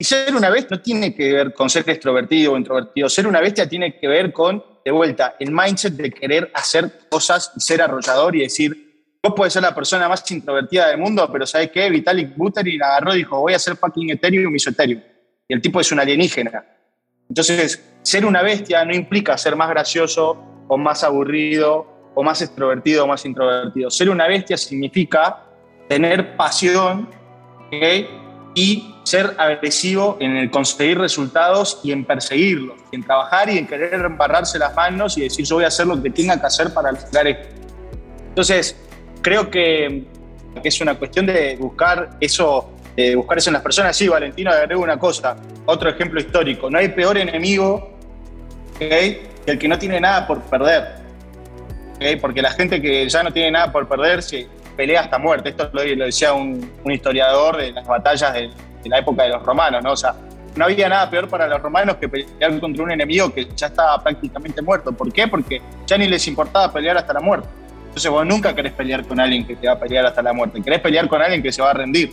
Y ser una bestia no tiene que ver con ser extrovertido o introvertido. Ser una bestia tiene que ver con de vuelta, el mindset de querer hacer cosas y ser arrollador y decir, vos puedes ser la persona más introvertida del mundo, pero ¿sabes qué? Vitalik Buterin agarró y dijo, voy a hacer fucking Ethereum y hizo Ethereum. Y el tipo es un alienígena. Entonces, ser una bestia no implica ser más gracioso o más aburrido o más extrovertido o más introvertido. Ser una bestia significa tener pasión ¿okay? y ser agresivo en el conseguir resultados y en perseguirlos, en trabajar y en querer embarrarse las manos y decir yo voy a hacer lo que tenga que hacer para lograr esto. Entonces, creo que, es una cuestión de buscar eso, de buscar eso en las personas. Sí, Valentino, agrego una cosa, otro ejemplo histórico. No hay peor enemigo que el que no tiene nada por perder. Porque la gente que ya no tiene nada por perder se pelea hasta muerte. Esto lo, decía un, un historiador de las batallas del de la época de los romanos, ¿no? O sea, no había nada peor para los romanos que pelear contra un enemigo que ya estaba prácticamente muerto. ¿Por qué? Porque ya ni les importaba pelear hasta la muerte. Entonces vos nunca querés pelear con alguien que te va a pelear hasta la muerte, querés pelear con alguien que se va a rendir.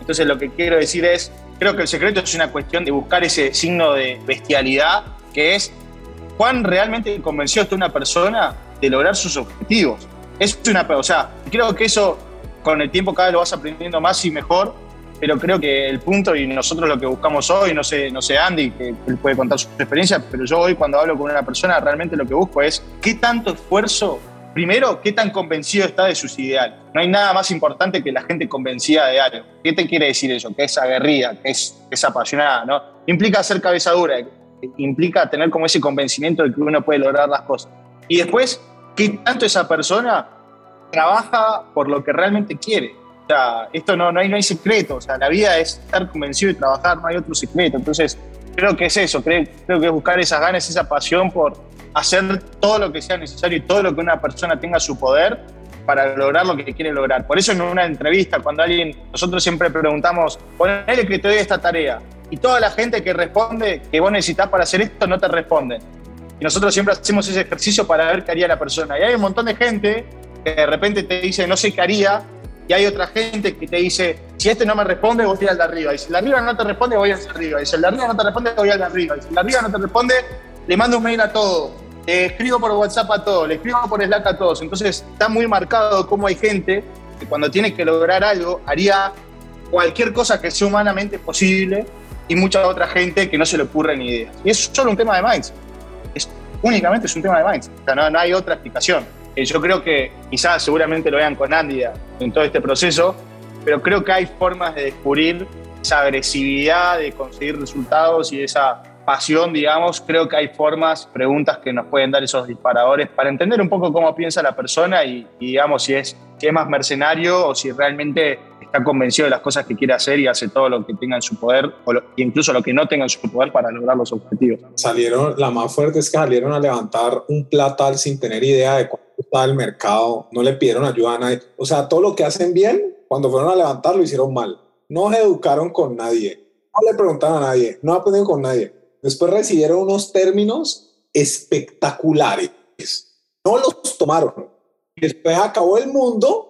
Entonces lo que quiero decir es, creo que el secreto es una cuestión de buscar ese signo de bestialidad que es cuán realmente convenció a una persona de lograr sus objetivos. Es una, o sea, creo que eso con el tiempo cada vez lo vas aprendiendo más y mejor pero creo que el punto y nosotros lo que buscamos hoy, no sé, no sé Andy, que él puede contar su experiencia, pero yo hoy cuando hablo con una persona realmente lo que busco es qué tanto esfuerzo, primero, qué tan convencido está de sus ideales. No hay nada más importante que la gente convencida de algo. ¿Qué te quiere decir eso? Que es aguerrida, que es, es apasionada, ¿no? Implica ser cabeza dura, implica tener como ese convencimiento de que uno puede lograr las cosas. Y después, qué tanto esa persona trabaja por lo que realmente quiere o sea, esto no, no, hay, no hay secreto, o sea, la vida es estar convencido y trabajar, no hay otro secreto. Entonces, creo que es eso, creo, creo que es buscar esas ganas, esa pasión por hacer todo lo que sea necesario y todo lo que una persona tenga su poder para lograr lo que quiere lograr. Por eso en una entrevista, cuando alguien, nosotros siempre preguntamos, ponele que te doy esta tarea, y toda la gente que responde que vos necesitas para hacer esto no te responden. Y nosotros siempre hacemos ese ejercicio para ver qué haría la persona. Y hay un montón de gente que de repente te dice, no sé qué haría, y hay otra gente que te dice, si este no me responde, voy a ir al de arriba. Y si el de arriba no te responde, voy al de arriba. Y si el de arriba no te responde, voy al de arriba. Y si el de arriba no te responde, le mando un mail a todo. Le escribo por WhatsApp a todos, le escribo por Slack a todos. Entonces está muy marcado cómo hay gente que cuando tiene que lograr algo haría cualquier cosa que sea humanamente posible y mucha otra gente que no se le ocurre ni ideas. Y es solo un tema de mindset. Es, únicamente es un tema de mindset. O sea, no, no hay otra explicación. Eh, yo creo que quizás seguramente lo vean con Andy en todo este proceso, pero creo que hay formas de descubrir esa agresividad de conseguir resultados y esa pasión, digamos, creo que hay formas, preguntas que nos pueden dar esos disparadores para entender un poco cómo piensa la persona y, digamos, si es, si es más mercenario o si realmente está convencido de las cosas que quiere hacer y hace todo lo que tenga en su poder, o incluso lo que no tenga en su poder para lograr los objetivos. Salieron, la más fuerte es que salieron a levantar un platal sin tener idea de cuánto estaba el mercado, no le pidieron ayuda a nadie. O sea, todo lo que hacen bien, cuando fueron a levantar lo hicieron mal. No se educaron con nadie, no le preguntaron a nadie, no aprendieron con nadie. Después recibieron unos términos espectaculares. No los tomaron. Después acabó el mundo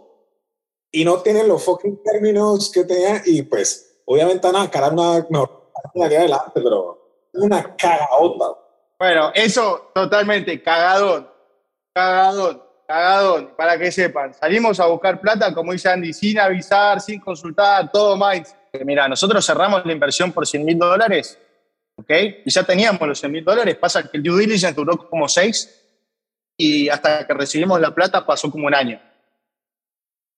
y no tienen los fucking términos que tenían y pues obviamente van a cara una mejor adelante, pero una cagadota. Bueno, eso totalmente cagadón, cagadón, cagadón, para que sepan. Salimos a buscar plata, como dice Andy, sin avisar, sin consultar, todo más. Mira, nosotros cerramos la inversión por 100 mil dólares, ¿ok? Y ya teníamos los 100 mil dólares, pasa que el due diligence duró como seis y hasta que recibimos la plata pasó como un año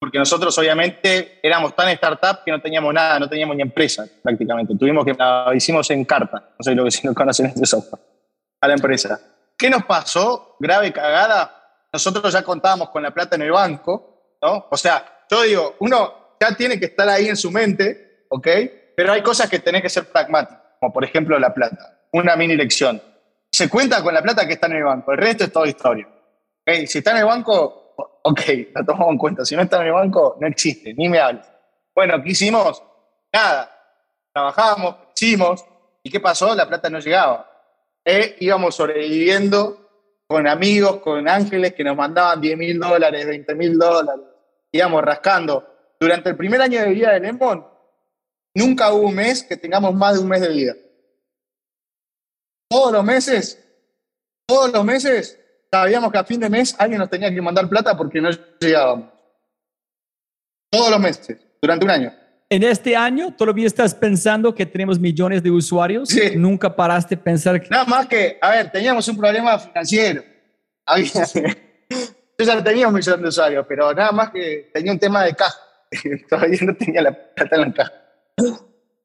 porque nosotros obviamente éramos tan startup que no teníamos nada, no teníamos ni empresa prácticamente. Tuvimos que, la hicimos en carta, no sé lo que si no conocen este software, a la empresa. ¿Qué nos pasó? Grave cagada. Nosotros ya contábamos con la plata en el banco, ¿no? O sea, yo digo, uno ya tiene que estar ahí en su mente, ¿ok? Pero hay cosas que tenés que ser pragmático, como por ejemplo la plata. Una mini lección. Se cuenta con la plata que está en el banco, el resto es toda historia. ¿okay? Si está en el banco, ok, la tomamos en cuenta. Si no está en el banco, no existe, ni me hables. Bueno, ¿qué hicimos? Nada. Trabajamos, hicimos, ¿y qué pasó? La plata no llegaba. E íbamos sobreviviendo con amigos, con ángeles que nos mandaban 10 mil dólares, 20 mil dólares. Íbamos rascando. Durante el primer año de vida de Lemon, nunca hubo un mes que tengamos más de un mes de vida. Todos los meses, todos los meses sabíamos que a fin de mes alguien nos tenía que mandar plata porque no llegábamos. Todos los meses, durante un año. En este año todavía estás pensando que tenemos millones de usuarios. Sí. Nunca paraste de pensar que... Nada más que, a ver, teníamos un problema financiero. Había, yo ya tenía un millón de usuarios, pero nada más que tenía un tema de caja. Todavía no tenía la plata en la caja.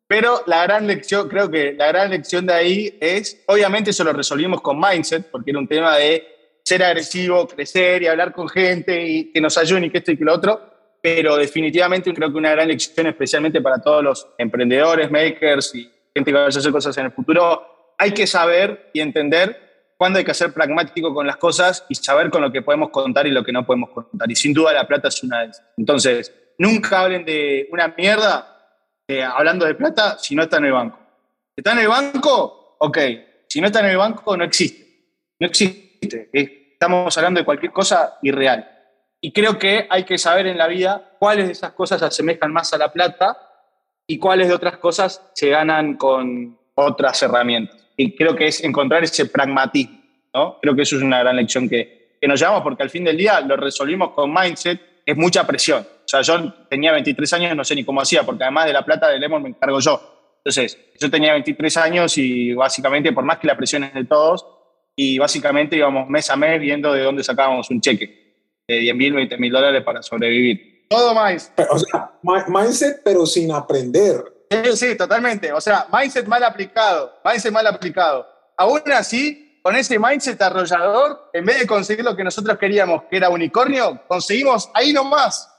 Pero la gran lección, creo que la gran lección de ahí es, obviamente eso lo resolvimos con Mindset, porque era un tema de ser agresivo, crecer y hablar con gente y que nos ayuden y que esto y que lo otro, pero definitivamente creo que una gran lección, especialmente para todos los emprendedores, makers y gente que vaya a hacer cosas en el futuro, hay que saber y entender cuándo hay que ser pragmático con las cosas y saber con lo que podemos contar y lo que no podemos contar. Y sin duda la plata es una de esas. Entonces, nunca hablen de una mierda eh, hablando de plata si no está en el banco. ¿Está en el banco? Ok. Si no está en el banco, no existe. No existe Estamos hablando de cualquier cosa irreal. Y creo que hay que saber en la vida cuáles de esas cosas se asemejan más a la plata y cuáles de otras cosas se ganan con otras herramientas. Y creo que es encontrar ese pragmatismo. ¿no? Creo que eso es una gran lección que, que nos llevamos porque al fin del día lo resolvimos con mindset, es mucha presión. O sea, yo tenía 23 años y no sé ni cómo hacía, porque además de la plata de Lemon me encargo yo. Entonces, yo tenía 23 años y básicamente, por más que la presión es de todos, y básicamente íbamos mes a mes viendo de dónde sacábamos un cheque de 10 mil, 20 mil dólares para sobrevivir. Todo más. O sea, mindset, pero sin aprender. Sí, sí, totalmente. O sea, mindset mal aplicado, mindset mal aplicado. Aún así, con ese mindset arrollador, en vez de conseguir lo que nosotros queríamos, que era unicornio, conseguimos ahí nomás,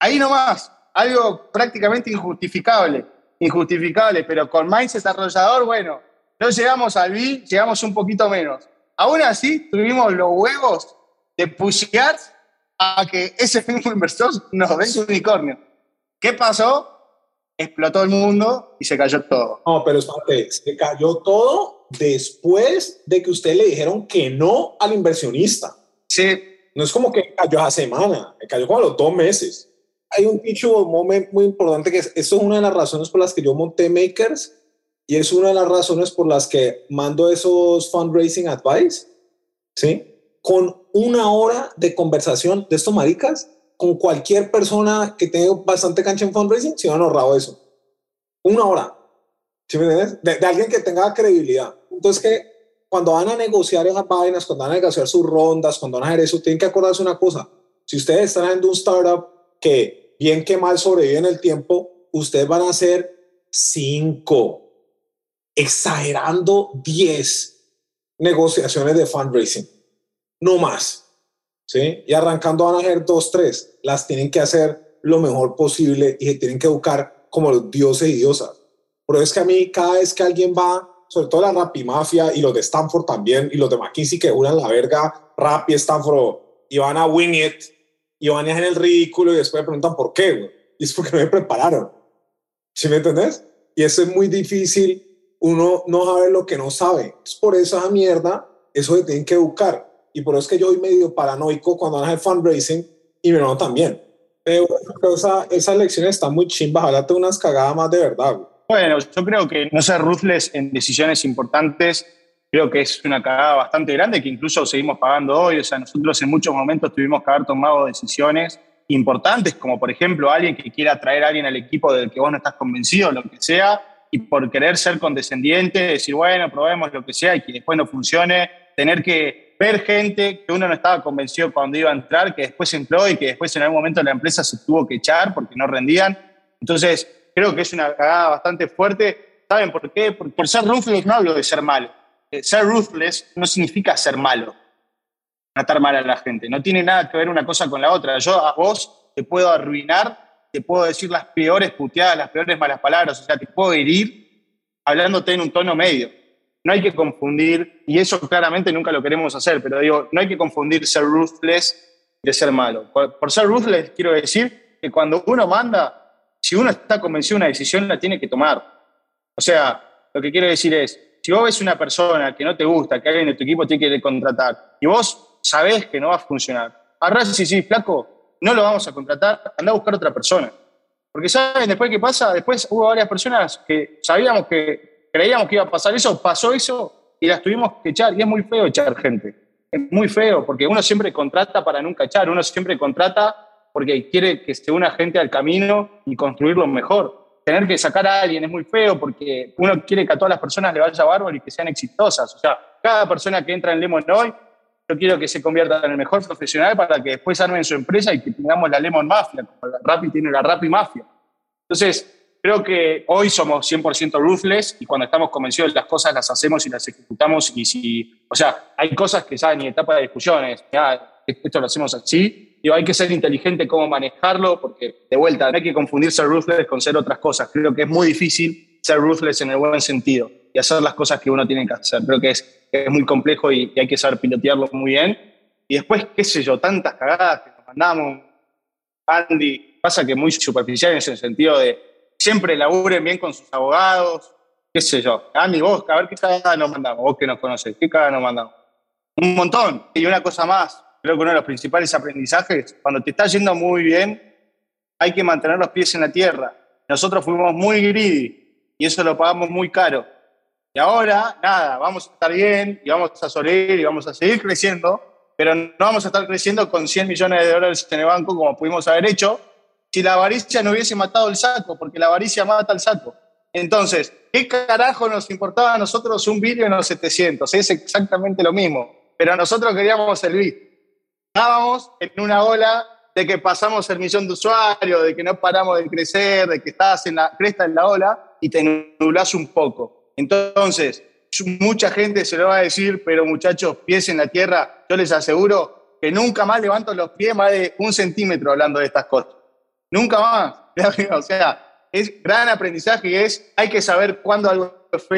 ahí nomás, algo prácticamente injustificable, injustificable, pero con mindset arrollador, bueno, no llegamos al B, llegamos un poquito menos. Aún así, tuvimos los huevos de pushear a que ese mismo inversor nos dé su unicornio. ¿Qué pasó? Explotó el mundo y se cayó todo. No, pero espérate, se cayó todo después de que usted le dijeron que no al inversionista. Sí. No es como que cayó esa semana, cayó como a los dos meses. Hay un dicho muy, muy importante que es, esto es una de las razones por las que yo monté Makers y es una de las razones por las que mando esos fundraising advice, ¿sí? Con una hora de conversación de estos maricas, con cualquier persona que tenga bastante cancha en fundraising, se han ahorrado eso. Una hora. ¿Sí me entiendes? De, alguien que tenga credibilidad. Entonces, que cuando van a negociar esas vainas, cuando van a negociar sus rondas, cuando van a hacer eso, tienen que acordarse una cosa. Si ustedes están haciendo un startup que bien que mal sobrevive en el tiempo, ustedes van a hacer cinco, exagerando 10 negociaciones de fundraising, no más. ¿sí? Y arrancando van a hacer dos, tres. Las tienen que hacer lo mejor posible y se tienen que educar como los dioses y diosas. Pero es que a mí cada vez que alguien va, sobre todo la Rapimafia y los de Stanford también, y los de McKinsey que unan la verga, Rap y Stanford, y van a wing it, y van a hacer el ridículo y después me preguntan por qué. Y es porque no me prepararon. ¿Sí me entendés? Y eso es muy difícil, uno no sabe lo que no sabe. Es por esa mierda, eso se tienen que educar. Y por eso es que yo soy medio paranoico cuando van a hacer fundraising y mi hermano también. Pero esa, esas lecciones están muy chimbas, ojalá te unas cagadas más de verdad. Bueno, yo creo que no ser ruthless en decisiones importantes, creo que es una cagada bastante grande que incluso seguimos pagando hoy. O sea, nosotros en muchos momentos tuvimos que haber tomado decisiones importantes, como por ejemplo alguien que quiera traer a alguien al equipo del que vos no estás convencido, lo que sea, y por querer ser condescendiente, decir, bueno, probemos lo que sea y que después no funcione, tener que ver gente que uno no estaba convencido cuando iba a entrar, que después entró y que después en algún momento la empresa se tuvo que echar porque no rendían. Entonces, creo que es una cagada bastante fuerte. ¿Saben por qué? Porque por ser ruthless no hablo de ser malo. Eh, Ser ruthless no significa ser malo, tratar mal a la gente. No tiene nada que ver una cosa con la otra. Yo a vos te puedo arruinar, te puedo decir las peores puteadas, las peores malas palabras, o sea, te puedo herir hablándote en un tono medio. No hay que confundir, y eso claramente nunca lo queremos hacer, pero digo, no hay que confundir ser ruthless de ser malo. Por, por ser ruthless quiero decir que cuando uno manda, si uno está convencido de una decisión, la tiene que tomar. O sea, lo que quiero decir es, si vos ves una persona que no te gusta, que alguien de tu equipo tiene que contratar, y vos sabés que no va a funcionar, agarrás y decís, flaco, no lo vamos a contratar, anda a buscar otra persona. Porque ¿saben después qué pasa? Después hubo varias personas que sabíamos que creíamos que iba a pasar eso, pasó eso y las tuvimos que echar. Y es muy feo echar gente. Es muy feo porque uno siempre contrata para nunca echar, uno siempre contrata porque quiere que se una gente al camino y construirlo mejor tener que sacar a alguien es muy feo porque uno quiere que a todas las personas le vaya bárbaro y que sean exitosas. O sea, cada persona que entra en Lemon hoy, yo quiero que se convierta en el mejor profesional para que después armen su empresa y que tengamos la Lemon Mafia, como la Rappi tiene la Rappi Mafia. Entonces, creo que hoy somos 100% ruthless y cuando estamos convencidos de las cosas las hacemos y las ejecutamos y si, o sea, hay cosas que ya ni etapa de discusiones, ya, esto lo hacemos así, Digo, hay que ser inteligente cómo manejarlo, porque de vuelta, no hay que confundir ser ruthless con ser otras cosas. Creo que es muy difícil ser ruthless en el buen sentido y hacer las cosas que uno tiene que hacer. Creo que es, es muy complejo y, hay que saber pilotearlo muy bien. Y después, qué sé yo, tantas cagadas que nos mandamos. Andy, pasa que muy superficial en ese sentido de siempre laburen bien con sus abogados, qué sé yo. Andy, vos, a ver qué cagada nos mandamos, vos que nos conoces, qué cagada nos mandamos. Un montón. Y una cosa más, creo que uno de los principales aprendizajes, cuando te está yendo muy bien, hay que mantener los pies en la tierra. Nosotros fuimos muy greedy y eso lo pagamos muy caro. Y ahora, nada, vamos a estar bien y vamos a sobrevivir y vamos a seguir creciendo, pero no vamos a estar creciendo con 100 millones de dólares en el banco como pudimos haber hecho si la avaricia no hubiese matado el saco, porque la avaricia mata el saco. Entonces, ¿qué carajo nos importaba a nosotros un billón o 700? Es exactamente lo mismo, pero nosotros queríamos el bit estábamos en una ola de que pasamos el millón de usuarios, de que no paramos de crecer, de que estás en la cresta en la ola y te nublás un poco. Entonces, mucha gente se lo va a decir, pero muchachos, pies en la tierra, yo les aseguro que nunca más levanto los pies más de un centímetro hablando de estas cosas. Nunca más. O sea, es gran aprendizaje y es, hay que saber cuándo algo es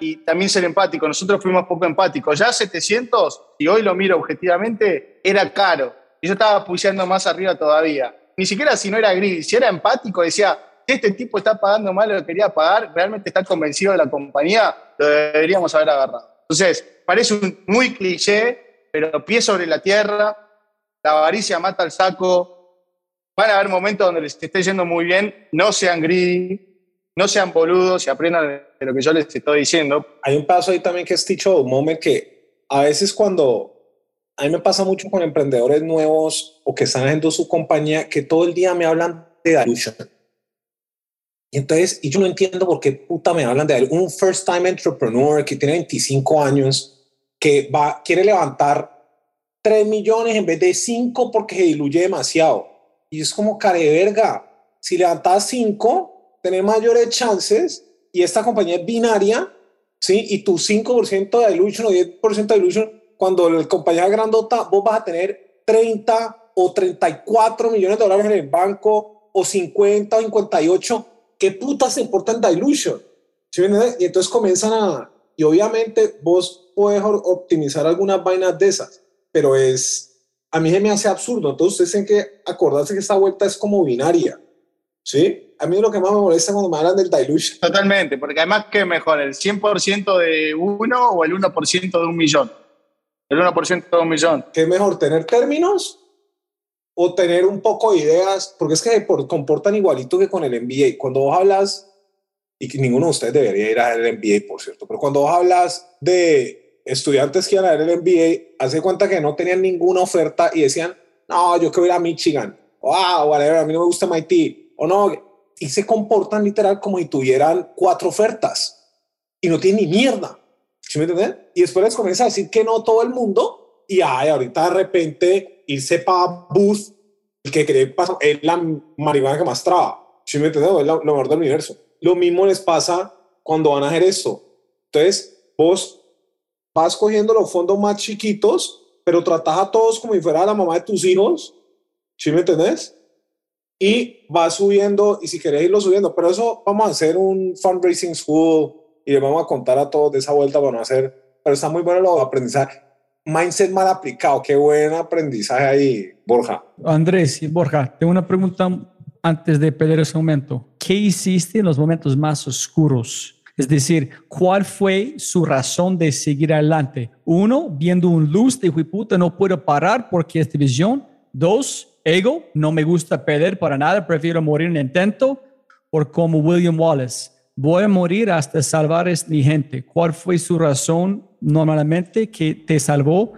y también ser empático. Nosotros fuimos poco empáticos. Ya 700, y hoy lo miro objetivamente, era caro. Y yo estaba puseando más arriba todavía. Ni siquiera si no era gris, si era empático, decía, si este tipo está pagando mal lo que quería pagar, realmente está convencido de la compañía, lo deberíamos haber agarrado. Entonces, parece un, muy cliché, pero pie sobre la tierra, la avaricia mata al saco. Van a haber momentos donde les esté yendo muy bien, no sean greedy, no sean boludos y aprendan de lo que yo les estoy diciendo. Hay un paso ahí también que es dicho moment que a veces cuando a mí me pasa mucho con emprendedores nuevos o que están haciendo su compañía que todo el día me hablan de dilution. Y entonces, y yo no entiendo por qué puta me hablan de un first time entrepreneur que tiene 25 años que va, quiere levantar 3 millones en vez de 5 porque se diluye demasiado. Y es como care verga. Si levantas 5, tenés mayores chances y esta compañía es binaria, ¿sí? Y tu 5% de dilution o 10% de dilution, cuando la compañía es grandota, vos vas a tener 30 o 34 millones de dólares en el banco o 50 o 58. ¿Qué putas importa el dilution? ¿Sí Y entonces comienzan a... Y obviamente vos puedes optimizar algunas vainas de esas, pero es... A mí se me hace absurdo. Entonces ustedes tienen que acordarse que esta vuelta es como binaria. ¿Sí? A mí lo que más me molesta cuando me hablan del dilution. Totalmente, porque además, ¿qué mejor? ¿El 100% de uno o el 1% de un millón? El 1% de un millón. ¿Qué es mejor, tener términos o tener un poco de ideas? Porque es que por, comportan igualito que con el MBA. Cuando vos hablas, y que ninguno de ustedes debería ir al MBA, por cierto, pero cuando vos hablas de estudiantes que iban a ir al MBA, hace cuenta que no tenían ninguna oferta y decían, no, yo quiero ir a Michigan, o ah, whatever, a mí no me gusta MIT, o no, y se comportan literal como si tuvieran cuatro ofertas y no tienen ni mierda. ¿Sí me entienden? Y después les comienza a decir que no todo el mundo y ay, ahorita de repente irse para bus, el que cree es la marihuana que más traba. ¿Sí me entienden? Es lo, mejor del universo. Lo mismo les pasa cuando van a hacer esto. Entonces, vos vas cogiendo los fondos más chiquitos, pero tratas a todos como si fuera la mamá de tus hijos. ¿Sí me entendés? y va subiendo y si querés irlo subiendo, pero eso vamos a hacer un fundraising school y le vamos a contar a todos de esa vuelta, vamos a hacer, pero está muy bueno lo de aprendizaje. Mindset mal aplicado, qué buen aprendizaje ahí, Borja. Andrés y Borja, tengo una pregunta antes de perder ese momento. ¿Qué hiciste en los momentos más oscuros? Es decir, ¿cuál fue su razón de seguir adelante? Uno, viendo un luz de puta, no puedo parar porque es división. Dos, ego, no me gusta perder para nada, prefiero morir en intento, o como William Wallace, voy a morir hasta salvar a mi gente. ¿Cuál fue su razón normalmente que te salvó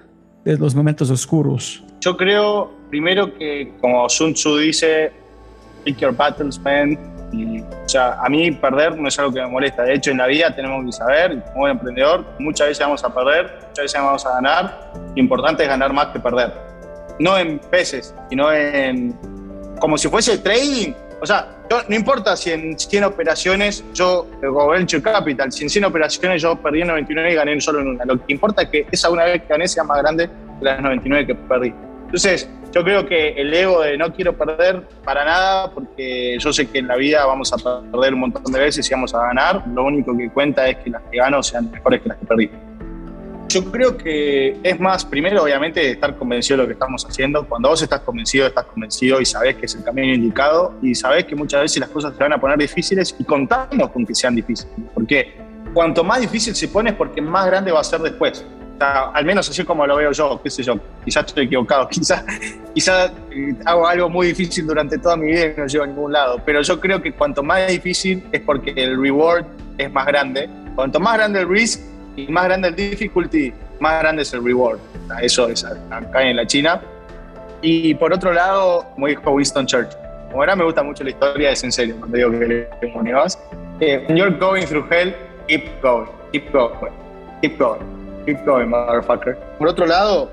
de los momentos oscuros? Yo creo, primero que como Sun Tzu dice, pick your battles, man. Y, o sea, a mí perder no es algo que me molesta. De hecho, en la vida tenemos que saber, como emprendedor, muchas veces vamos a perder, muchas veces vamos a ganar. Lo importante es ganar más que perder no en peces, sino en como si fuese trading. O sea, no importa si en 100 operaciones yo, o Venture Capital, si en 100 operaciones yo perdí en 99 y gané solo en una. Lo que importa es que esa una vez que gané sea más grande que las 99 que perdí. Entonces, yo creo que el ego de no quiero perder para nada, porque yo sé que en la vida vamos a perder un montón de veces y vamos a ganar. Lo único que cuenta es que las que gano sean mejores que las que perdí. Yo creo que es más, primero obviamente estar convencido de lo que estamos haciendo. Cuando vos estás convencido, estás convencido y sabés que es el camino indicado y sabés que muchas veces las cosas se van a poner difíciles y contamos con que sean difíciles. Porque cuanto más difícil se pone es porque más grande va a ser después. O sea, al menos así como lo veo yo, qué sé yo, quizás estoy equivocado, quizás quizá, eh, hago algo muy difícil durante toda mi vida y no llego a ningún lado, pero yo creo que cuanto más difícil es porque el reward es más grande, cuanto más grande el risk, y más grande el difficulty, más grande es el reward. Eso es acá en la China. Y por otro lado, como dijo Winston Churchill, como ahora me gusta mucho la historia, es en serio cuando digo que le tengo eh, you're going through hell, keep going, keep going, keep going, keep going, motherfucker. Por otro lado,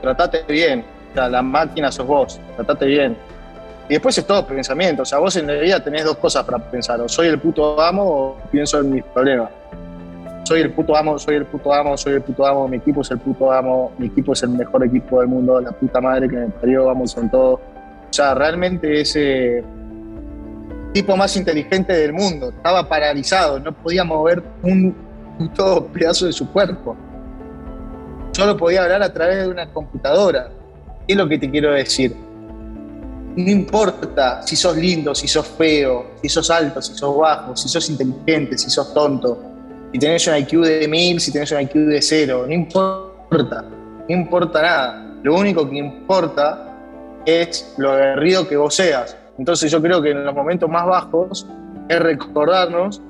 tratate bien. O sea, la máquina sos vos, tratate bien. Y después es todo pensamiento. O sea, vos en la vida tenés dos cosas para pensar. O soy el puto amo o pienso en mis problemas soy el puto amo, soy el puto amo, soy el puto amo, mi equipo es el puto amo, mi equipo es el mejor equipo del mundo, la puta madre que me parió, vamos con todo. O sea, realmente ese tipo más inteligente del mundo estaba paralizado, no podía mover un puto pedazo de su cuerpo. Solo podía hablar a través de una computadora. ¿Qué es lo que te quiero decir? No importa si sos lindo, si sos feo, si sos alto, si sos bajo, si sos inteligente, si sos tonto si tenés un IQ de 1000, si tenés un IQ de 0, no importa, no importa nada. Lo único que importa es lo aguerrido que vos seas. Entonces yo creo que en los momentos más bajos es recordarnos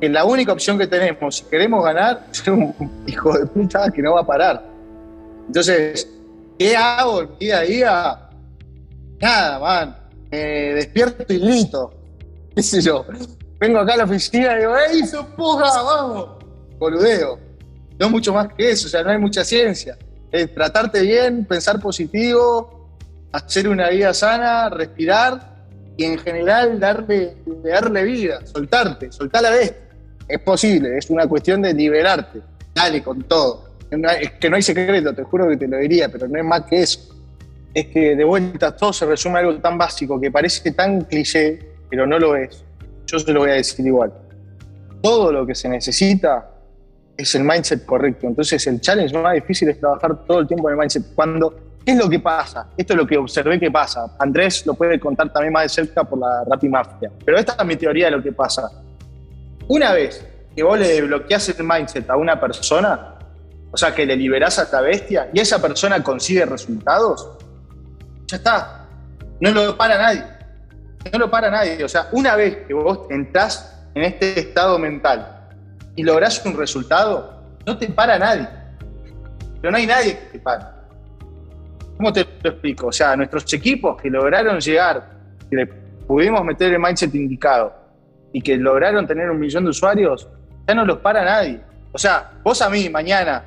que la única opción que tenemos, si queremos ganar, es un hijo de puta que no va a parar. Entonces, ¿qué hago el día a día? Nada, man. Me despierto y grito. ¿Qué sé yo? Vengo acá a la oficina y digo, ¡Ey, su puja! ¡Vamos! Boludeo. No mucho más que eso, o sea, no hay mucha ciencia. Es tratarte bien, pensar positivo, hacer una vida sana, respirar y en general darle, darle vida, soltarte, soltar la bestia. Es posible, es una cuestión de liberarte. Dale con todo. Es que no hay secreto, te juro que te lo diría, pero no es más que eso. Es que de vuelta todo se resume a algo tan básico que parece tan cliché, pero no lo es. Yo se lo voy a decir igual. Todo lo que se necesita es el mindset correcto. Entonces el challenge más difícil es trabajar todo el tiempo en el mindset. Cuando, ¿Qué es lo que pasa? Esto es lo que observé que pasa. Andrés lo puede contar también más de cerca por la Rappi Mafia. Pero esta es mi teoría de lo que pasa. Una vez que vos le desbloqueás el mindset a una persona, o sea, que le liberás a esta bestia y esa persona consigue resultados, ya está. No lo para nadie. No lo para nadie. O sea, una vez que vos entrás en este estado mental y lográs un resultado, no te para nadie. Pero no hay nadie que te pare. ¿Cómo te lo explico? O sea, nuestros equipos que lograron llegar, que le pudimos meter el mindset indicado y que lograron tener un millón de usuarios, ya no los para nadie. O sea, vos a mí mañana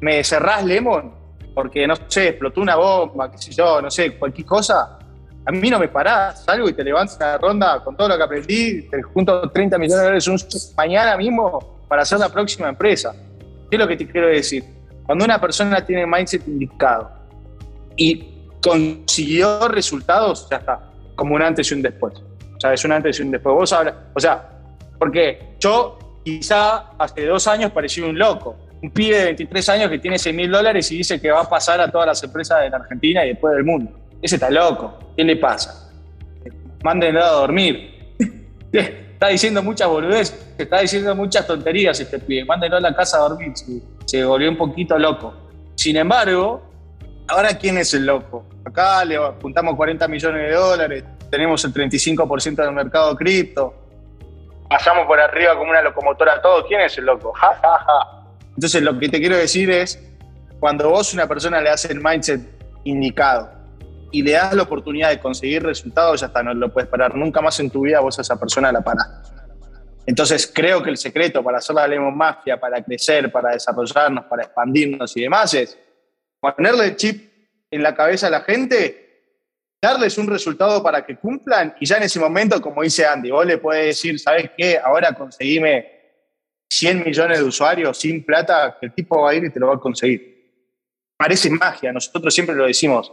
me cerrás Lemon porque, no sé, explotó una bomba, qué sé yo, no sé, cualquier cosa, a mí no me parás, salgo y te levantas la ronda con todo lo que aprendí, te junto 30 millones de dólares mañana mismo para hacer la próxima empresa. ¿Qué es lo que te quiero decir? Cuando una persona tiene mindset indicado y consiguió resultados, ya está, como un antes y un después. O sea, es un antes y un después. Vos hablas, o sea, porque yo quizá hace dos años parecía un loco, un pibe de 23 años que tiene 6 mil dólares y dice que va a pasar a todas las empresas de la Argentina y después del mundo. Ese está loco. ¿Qué le pasa? Mándenlo a dormir. está diciendo muchas boludeces, está diciendo muchas tonterías este pibe. Mándenlo a la casa a dormir. Se, volvió un poquito loco. Sin embargo, ahora ¿quién es el loco? Acá le apuntamos 40 millones de dólares, tenemos el 35% del mercado cripto, pasamos por arriba como una locomotora todo. ¿Quién es el loco? Ja, ja, ja. Entonces, lo que te quiero decir es, cuando vos a una persona le haces el mindset indicado, y le das la oportunidad de conseguir resultados, ya está, no lo puedes parar. Nunca más en tu vida vos a esa persona la parás. Entonces creo que el secreto para hacer la Lemon Mafia, para crecer, para desarrollarnos, para expandirnos y demás es ponerle el chip en la cabeza a la gente, darles un resultado para que cumplan y ya en ese momento, como dice Andy, vos le puedes decir, ¿sabes qué? Ahora conseguime 100 millones de usuarios sin plata, el tipo va a ir y te lo va a conseguir. Parece magia, nosotros siempre lo decimos,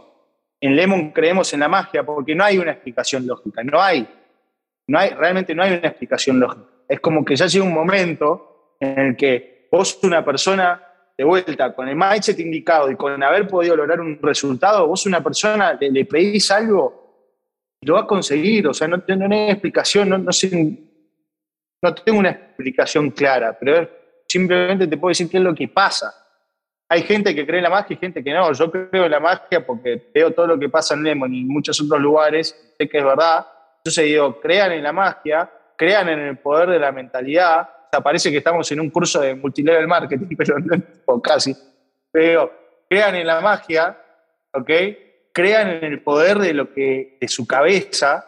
en Lemon creemos en la magia porque no hay una explicación lógica, no hay, no hay, realmente no hay una explicación lógica. Es como que ya llega un momento en el que vos, una persona de vuelta, con el mindset indicado y con haber podido lograr un resultado, vos, una persona, le, pedís algo y lo va a conseguir, o sea, no, no hay explicación, no, tengo una explicación clara, pero simplemente te puedo decir qué es lo que pasa hay gente que cree en la magia y gente que no. Yo creo en la magia porque veo todo lo que pasa en Lemon y en muchos otros lugares, sé que es verdad. Entonces digo, crean en la magia, crean en el poder de la mentalidad. O sea, parece que estamos en un curso de multilevel marketing, pero no, casi. Pero crean en la magia, ¿ok? Crean en el poder de lo que, de su cabeza,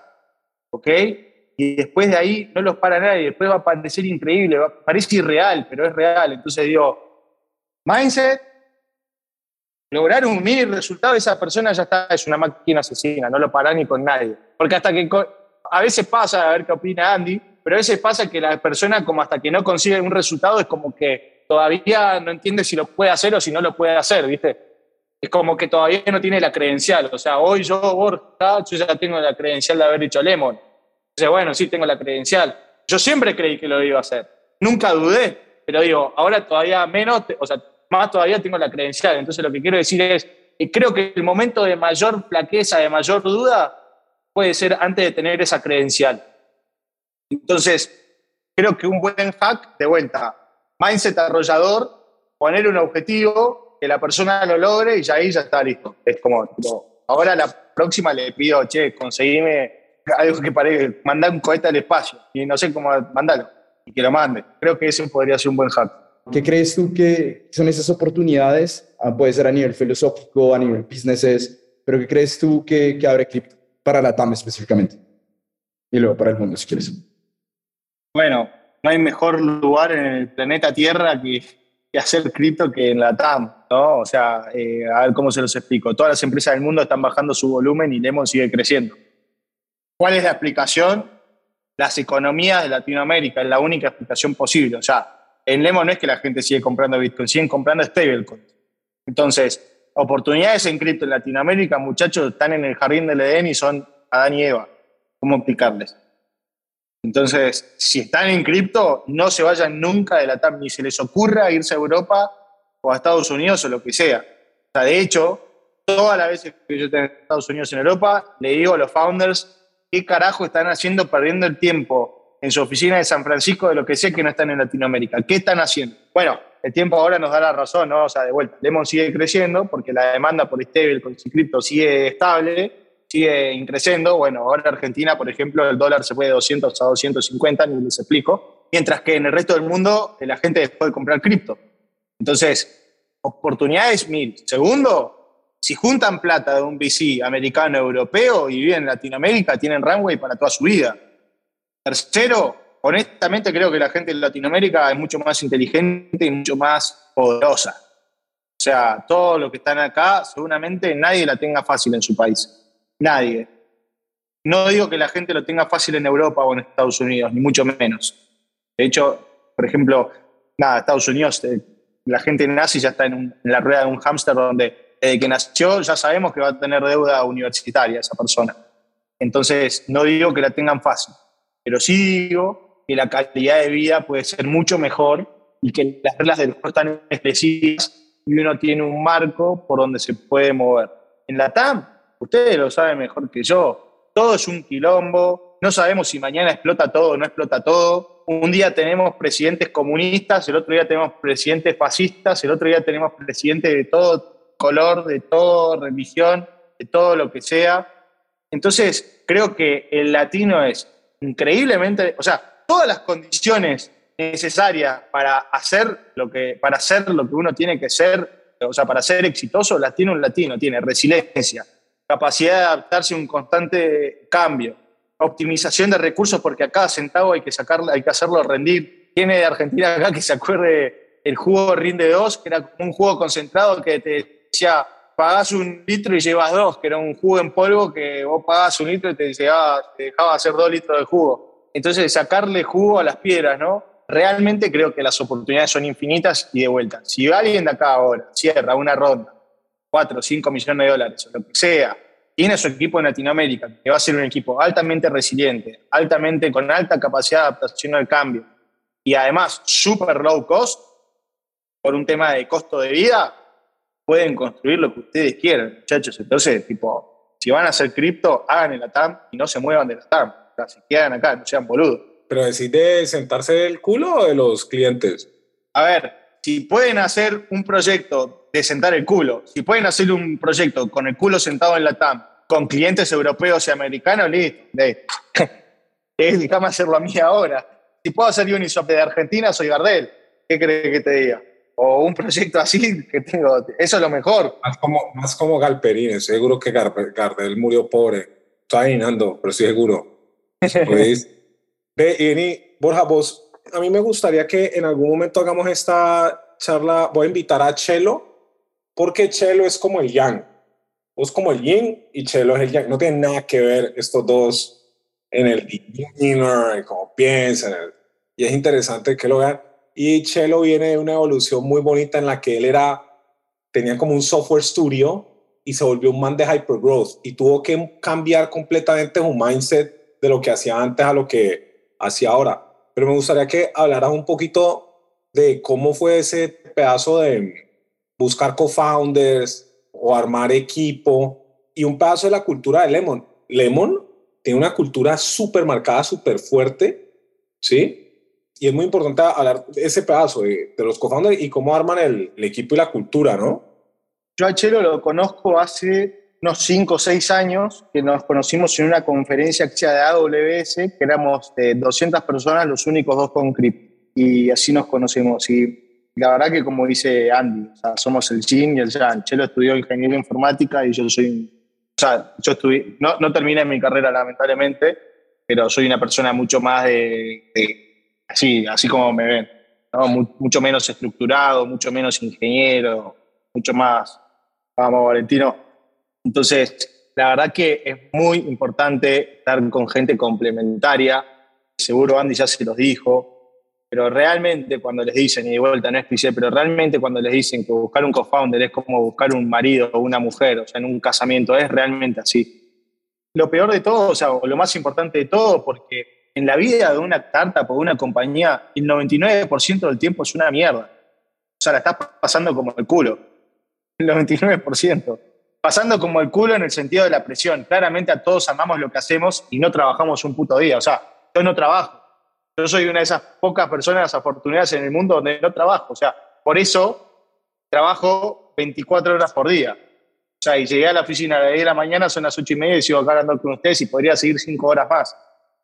¿ok? Y después de ahí no los para nadie, después va a parecer increíble, parece irreal, pero es real. Entonces digo, mindset, lograr un mini resultado, esa persona ya está, es una máquina asesina, no lo para ni con nadie. Porque hasta que, a veces pasa, a ver qué opina Andy, pero a veces pasa que la persona como hasta que no consigue un resultado es como que todavía no entiende si lo puede hacer o si no lo puede hacer, ¿viste? Es como que todavía no tiene la credencial. O sea, hoy yo, Borja, yo ya tengo la credencial de haber dicho Lemon. Dice, bueno, sí, tengo la credencial. Yo siempre creí que lo iba a hacer. Nunca dudé, pero digo, ahora todavía menos, o sea, más todavía tengo la credencial. Entonces lo que quiero decir es, creo que el momento de mayor flaqueza, de mayor duda, puede ser antes de tener esa credencial. Entonces, creo que un buen hack, de vuelta, mindset arrollador, poner un objetivo, que la persona lo logre y ya ahí ya está listo. Es como, ahora la próxima le pido, che, conseguime algo que parezca, mandar un cohete al espacio y no sé cómo mandarlo y que lo mande. Creo que ese podría ser un buen hack. ¿Qué crees tú que son esas oportunidades? Ah, puede ser a nivel filosófico, a nivel businesses, pero ¿qué crees tú que, que abre Clip para la TAM específicamente? Y luego para el mundo, si quieres. Bueno, no hay mejor lugar en el planeta Tierra que que hacer cripto que en la TAM, ¿no? O sea, eh, a ver cómo se los explico. Todas las empresas del mundo están bajando su volumen y Lemon sigue creciendo. ¿Cuál es la explicación? Las economías de Latinoamérica es la única explicación posible. O sea, en Lemon no es que la gente sigue comprando Bitcoin, siguen comprando stablecoins. Entonces, oportunidades en cripto en Latinoamérica, muchachos, están en el jardín del Edén y son Adán y Eva. ¿Cómo explicarles? Entonces, si están en cripto, no se vayan nunca de la TAM, ni se les ocurra irse a Europa o a Estados Unidos o lo que sea. O sea, de hecho, todas las veces que yo estoy en Estados Unidos en Europa, le digo a los founders qué carajo están haciendo perdiendo el tiempo en su oficina de San Francisco de lo que sé que no están en Latinoamérica. ¿Qué están haciendo? Bueno, el tiempo ahora nos da la razón, ¿no? O sea, de vuelta, Lemon sigue creciendo porque la demanda por stable con cripto sigue estable sigue increciendo. Bueno, ahora en Argentina, por ejemplo, el dólar se fue de 200 a 250, ni les explico. Mientras que en el resto del mundo la gente puede comprar cripto. Entonces, oportunidades mil. Segundo, si juntan plata de un VC americano, europeo y viven en Latinoamérica, tienen runway para toda su vida. Tercero, honestamente creo que la gente de Latinoamérica es mucho más inteligente y mucho más poderosa. O sea, todo lo que están acá, seguramente nadie la tenga fácil en su país. Nadie. No digo que la gente lo tenga fácil en Europa o en Estados Unidos, ni mucho menos. De hecho, por ejemplo, nada, Estados Unidos, eh, la gente y ya está en, la rueda de un hámster donde desde que nació ya sabemos que va a tener deuda universitaria esa persona. Entonces, no digo que la tengan fácil, pero sí digo que la calidad de vida puede ser mucho mejor y que las reglas del juego están establecidas y uno tiene un marco por donde se puede mover. En la TAM Ustedes lo saben mejor que yo. Todo es un quilombo. No sabemos si mañana explota todo o no explota todo. Un día tenemos presidentes comunistas, el otro día tenemos presidentes fascistas, el otro día tenemos presidentes de todo color, de toda religión, de todo lo que sea. Entonces, creo que el latino es increíblemente, o sea, todas las condiciones necesarias para hacer lo que, para hacer lo que uno tiene que ser, o sea, para ser exitoso, las tiene un latino, tiene resiliencia, capacidad de adaptarse a un constante cambio, optimización de recursos, porque a cada centavo hay que, sacarlo, hay que hacerlo rendir. Tiene de Argentina acá que se acuerde el jugo Rinde 2, que era un jugo concentrado que te decía, pagás un litro y llevas dos, que era un jugo en polvo que vos pagás un litro y te, te dejaba hacer dos litros de jugo. Entonces, sacarle jugo a las piedras, ¿no? Realmente creo que las oportunidades son infinitas y de vuelta. Si alguien de acá ahora cierra una ronda 4 o 5 millones de dólares, o lo que sea, tiene su equipo en Latinoamérica, que va a ser un equipo altamente resiliente, altamente con alta capacidad de adaptación al cambio, y además super low cost, por un tema de costo de vida, pueden construir lo que ustedes quieran, muchachos. Entonces, tipo, si van a hacer cripto, hagan el ATAM y no se muevan del ATAM. O sea, si quedan acá, no sean boludos. Pero decís de sentarse del culo o de los clientes. A ver, si pueden hacer un proyecto de sentar el culo, si pueden hacer un proyecto con el culo sentado en la TAM, con clientes europeos y americanos, listo. Déjame hacerlo a mí ahora. Si puedo hacer Uniswap de Argentina, soy Gardel. ¿Qué crees que te diga? O un proyecto así que tengo. Eso es lo mejor. Más como, más como Galperín. Seguro que Gardel murió pobre. Estoy adivinando, pero estoy seguro. Ve, y Borja, vos a mí me gustaría que en algún momento hagamos esta charla. Voy a invitar a Chelo, porque Chelo es como el yang. Vos como el yin y Chelo es el yang. No tiene nada que ver estos dos en el demeanor, como piensan. Y es interesante que lo vean. Y Chelo viene de una evolución muy bonita en la que él era, tenía como un software studio y se volvió un man de hypergrowth y tuvo que cambiar completamente su mindset de lo que hacía antes a lo que hacía ahora pero me gustaría que hablaras un poquito de cómo fue ese pedazo de buscar co-founders o armar equipo y un pedazo de la cultura de Lemon. Lemon tiene una cultura súper marcada, súper fuerte, ¿sí? Y es muy importante hablar de ese pedazo de, los co-founders y cómo arman el, el, equipo y la cultura, ¿no? Yo a Chelo lo conozco hace unos 5 o 6 años que nos conocimos en una conferencia que de AWS, que éramos de 200 personas, los únicos dos con Crypt. Y así nos conocimos. Y la verdad que como dice Andy, somos el Jin y el Jan. Chelo estudió ingeniería informática y yo soy... O sea, yo estudié, no, no terminé mi carrera lamentablemente, pero soy una persona mucho más de, así, así como me ven. mucho menos estructurado, mucho menos ingeniero, mucho más, vamos Valentino. Entonces, la verdad que es muy importante estar con gente complementaria, seguro Andy ya se los dijo, pero realmente cuando les dicen, y de vuelta no es cliché, pero realmente cuando les dicen que buscar un co-founder es como buscar un marido o una mujer, o sea, en un casamiento, es realmente así. Lo peor de todo, o sea, o lo más importante de todo, porque en la vida de una startup o de una compañía, el 99% del tiempo es una mierda. O sea, la estás pasando como el culo. El 99%. Pasando como el culo en el sentido de la presión. Claramente a todos amamos lo que hacemos y no trabajamos un puto día. O sea, yo no trabajo. Yo soy una de esas pocas personas afortunadas en el mundo donde no trabajo. O sea, por eso trabajo 24 horas por día. O sea, y llegué a la oficina a las 10 de la mañana, son las 8 y media y sigo acá hablando con ustedes y podría seguir 5 horas más.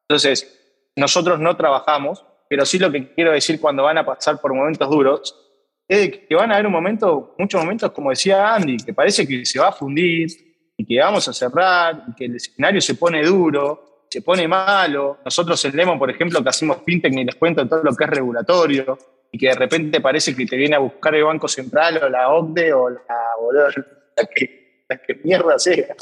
Entonces, nosotros no trabajamos, pero sí lo que quiero decir cuando van a pasar por momentos duros es que van a haber un momento, muchos momentos, como decía Andy, que parece que se va a fundir y que vamos a cerrar y que el escenario se pone duro, se pone malo. Nosotros en Lemon, por ejemplo, que hacemos fintech, ni les cuento todo lo que es regulatorio y que de repente parece que te viene a buscar el Banco Central o la OCDE o la, boludo, la, que, la que mierda sea,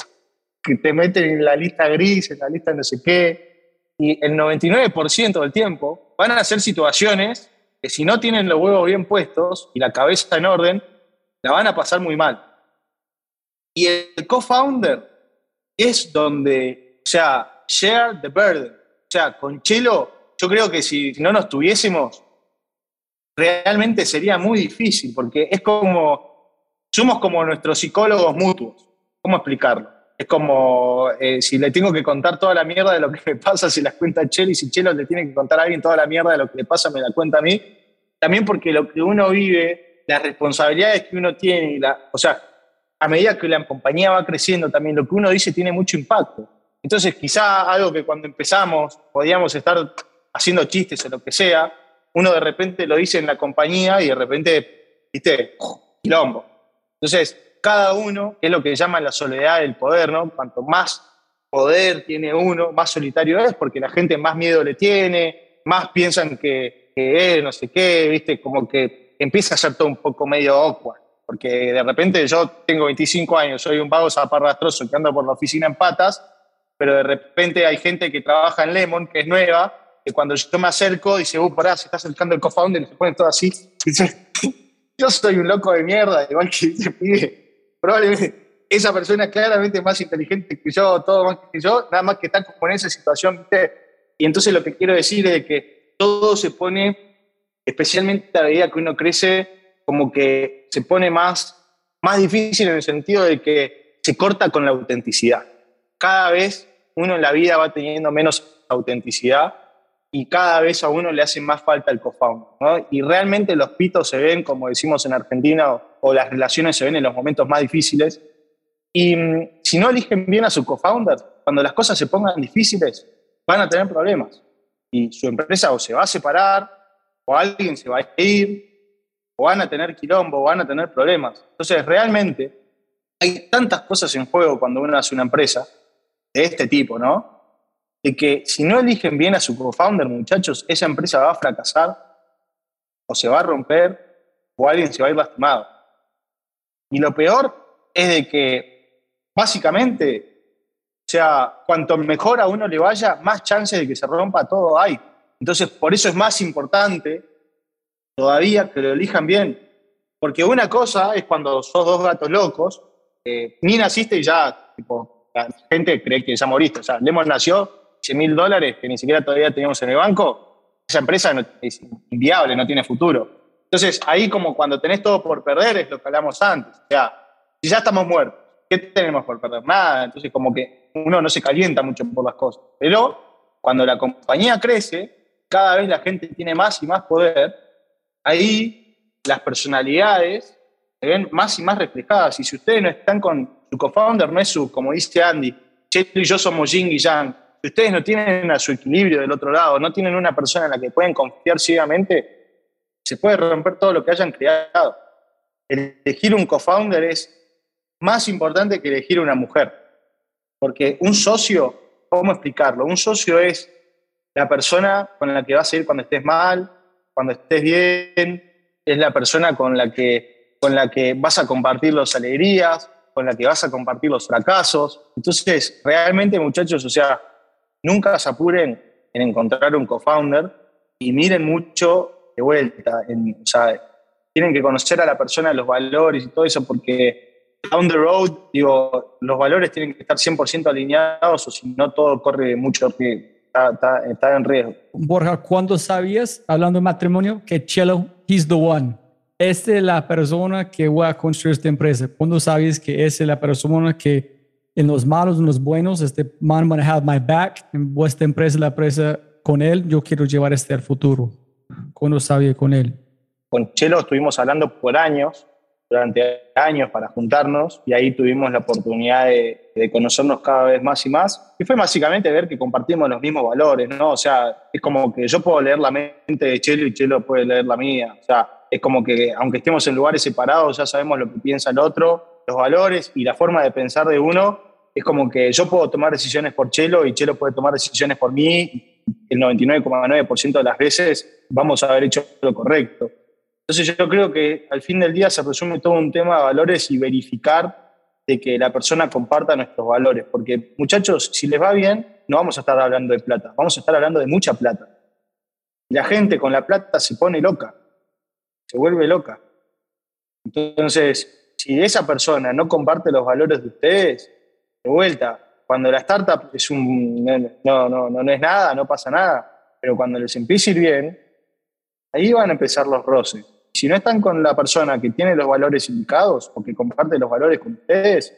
que te meten en la lista gris, en la lista no sé qué. Y el 99% del tiempo van a ser situaciones que si no tienen los huevos bien puestos y la cabeza en orden, la van a pasar muy mal. Y el co-founder es donde, o sea, share the burden. O sea, con Chelo, yo creo que si no nos tuviésemos, realmente sería muy difícil, porque es como, somos como nuestros psicólogos mutuos. ¿Cómo explicarlo? Es como eh, si le tengo que contar toda la mierda de lo que me pasa, se las cuenta Chelo, y si Chelo le tiene que contar a alguien toda la mierda de lo que le pasa, me la cuenta a mí. También porque lo que uno vive, las responsabilidades que uno tiene, la, o sea, a medida que la compañía va creciendo, también lo que uno dice tiene mucho impacto. Entonces, quizá algo que cuando empezamos podíamos estar haciendo chistes o lo que sea, uno de repente lo dice en la compañía y de repente, viste, quilombo. Entonces, cada uno, es lo que llaman la soledad del poder, ¿no? Cuanto más poder tiene uno, más solitario es, porque la gente más miedo le tiene, más piensan que, que es, no sé qué, viste, como que empieza a ser todo un poco medio awkward. Porque de repente yo tengo 25 años, soy un vago zaparrastroso que anda por la oficina en patas, pero de repente hay gente que trabaja en Lemon, que es nueva, que cuando yo me acerco dice, uh, pará, se está acercando el co-founder y se pone todo así. Yo soy un loco de mierda, igual que ese pibe. Probablemente esa persona claramente más inteligente que yo, todo más que yo, nada más que está como en esa situación, ¿viste? Y entonces lo que quiero decir es que todo se pone, especialmente a medida que uno crece, como que se pone más, más difícil en el sentido de que se corta con la autenticidad. Cada vez uno en la vida va teniendo menos autenticidad y cada vez a uno le hace más falta el co-founder. ¿no? Y realmente los pitos se ven, como decimos en Argentina, o, las relaciones se ven en los momentos más difíciles. Y mm, si no eligen bien a su co-founder, cuando las cosas se pongan difíciles, van a tener problemas. Y su empresa o se va a separar, o alguien se va a ir, o van a tener quilombo, o van a tener problemas. Entonces, realmente, hay tantas cosas en juego cuando uno hace una empresa de este tipo, ¿no? De que si no eligen bien a su co-founder, muchachos, esa empresa va a fracasar, o se va a romper, o alguien se va a ir lastimado. Y lo peor es de que, básicamente, o sea, cuanto mejor a uno le vaya, más chances de que se rompa todo hay. Entonces, por eso es más importante todavía que lo elijan bien. Porque una cosa es cuando sos dos gatos locos, ni naciste y ya, la gente cree que ya moriste. O sea, Lemon nació, 100 mil dólares que ni siquiera todavía teníamos en el banco, esa empresa no- es inviable, no tiene futuro. Entonces, ahí como cuando tenés todo por perder es lo que hablamos antes. O sea, si ya estamos muertos, ¿qué tenemos por perder? Nada. Entonces, como que uno no se calienta mucho por las cosas. Pero cuando la compañía crece, cada vez la gente tiene más y más poder, ahí las personalidades se ven más y más reflejadas. Y si ustedes no están con su co-founder, no es su, como dice Andy, Cheto y yo somos yin y yang. Si ustedes no tienen a su equilibrio del otro lado, no tienen una persona en la que pueden confiar ciegamente, se puede romper todo lo que hayan creado. Elegir un co-founder es más importante que elegir una mujer. Porque un socio, ¿cómo explicarlo? Un socio es la persona con la que vas a ir cuando estés mal, cuando estés bien, es la persona con la que, con la que vas a compartir las alegrías, con la que vas a compartir los fracasos. Entonces, realmente, muchachos, o sea, nunca se apuren en encontrar un co-founder y miren mucho de vuelta. En, o sea, tienen que conocer a la persona, los valores y todo eso, porque down the road, digo, los valores tienen que estar 100% alineados o si no todo corre mucho riesgo. Está, está, en riesgo. Borja, ¿cuándo sabías, hablando de matrimonio, que Chelo, he's the one? Esta es la persona que va a construir esta empresa. ¿Cuándo sabes que esa es la persona que en los malos, en los buenos, este man va a have my back, en vuestra empresa, la empresa con él, yo quiero llevar este al futuro? ¿Cuándo sabía con él? Con Chelo estuvimos hablando por años, durante años para juntarnos y ahí tuvimos la oportunidad de, de, conocernos cada vez más y más. Y fue básicamente ver que compartimos los mismos valores, ¿no? O sea, es como que yo puedo leer la mente de Chelo y Chelo puede leer la mía. O sea, es como que aunque estemos en lugares separados, ya sabemos lo que piensa el otro, los valores y la forma de pensar de uno. Es como que yo puedo tomar decisiones por Chelo y Chelo puede tomar decisiones por mí. El 99,9% de las veces vamos a haber hecho lo correcto. Entonces yo creo que al fin del día se resume todo un tema de valores y verificar de que la persona comparta nuestros valores. Porque muchachos, si les va bien, no vamos a estar hablando de plata, vamos a estar hablando de mucha plata. La gente con la plata se pone loca, se vuelve loca. Entonces, si esa persona no comparte los valores de ustedes, de vuelta, cuando la startup es un, no, no, no, no es nada, no pasa nada, pero cuando les empieza a ir bien, ahí van a empezar los roces si no están con la persona que tiene los valores indicados o que comparte los valores con ustedes,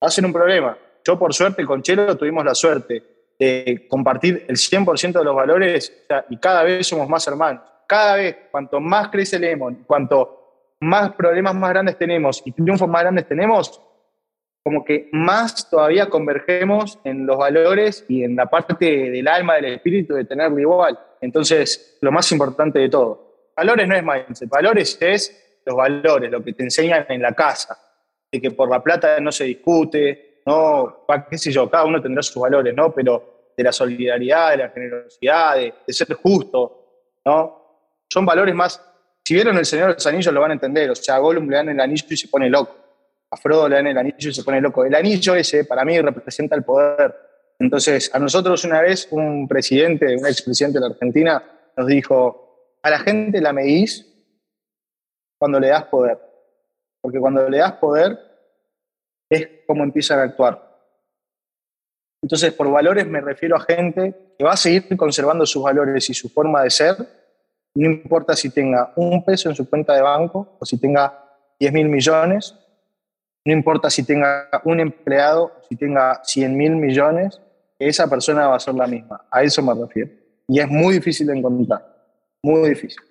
hacen un problema. Yo, por suerte, con Chelo tuvimos la suerte de compartir el 100% de los valores y cada vez somos más hermanos. Cada vez, cuanto más crece Lemon, cuanto más problemas más grandes tenemos y triunfos más grandes tenemos, como que más todavía convergemos en los valores y en la parte del alma, del espíritu de tenerlo igual. Entonces, lo más importante de todo. Valores no es mindset, valores es los valores, lo que te enseñan en la casa, de que por la plata no se discute, no, qué sé yo, cada uno tendrá sus valores, ¿no? Pero de la solidaridad, de la generosidad, de, ser justo, ¿no? Son valores más, si vieron El Señor de los Anillos lo van a entender, o sea, a Gollum le dan el anillo y se pone loco, a Frodo le dan el anillo y se pone loco. El anillo ese, para mí, representa el poder. Entonces, a nosotros una vez un presidente, un expresidente de la Argentina, nos dijo, a la gente la medís cuando le das poder. Porque cuando le das poder es como empiezan a actuar. Entonces, por valores me refiero a gente que va a seguir conservando sus valores y su forma de ser, no importa si tenga un peso en su cuenta de banco o si tenga 10 mil millones, no importa si tenga un empleado si tenga 100 mil millones, esa persona va a ser la misma. A eso me refiero. Y es muy difícil de encontrar muy difícil.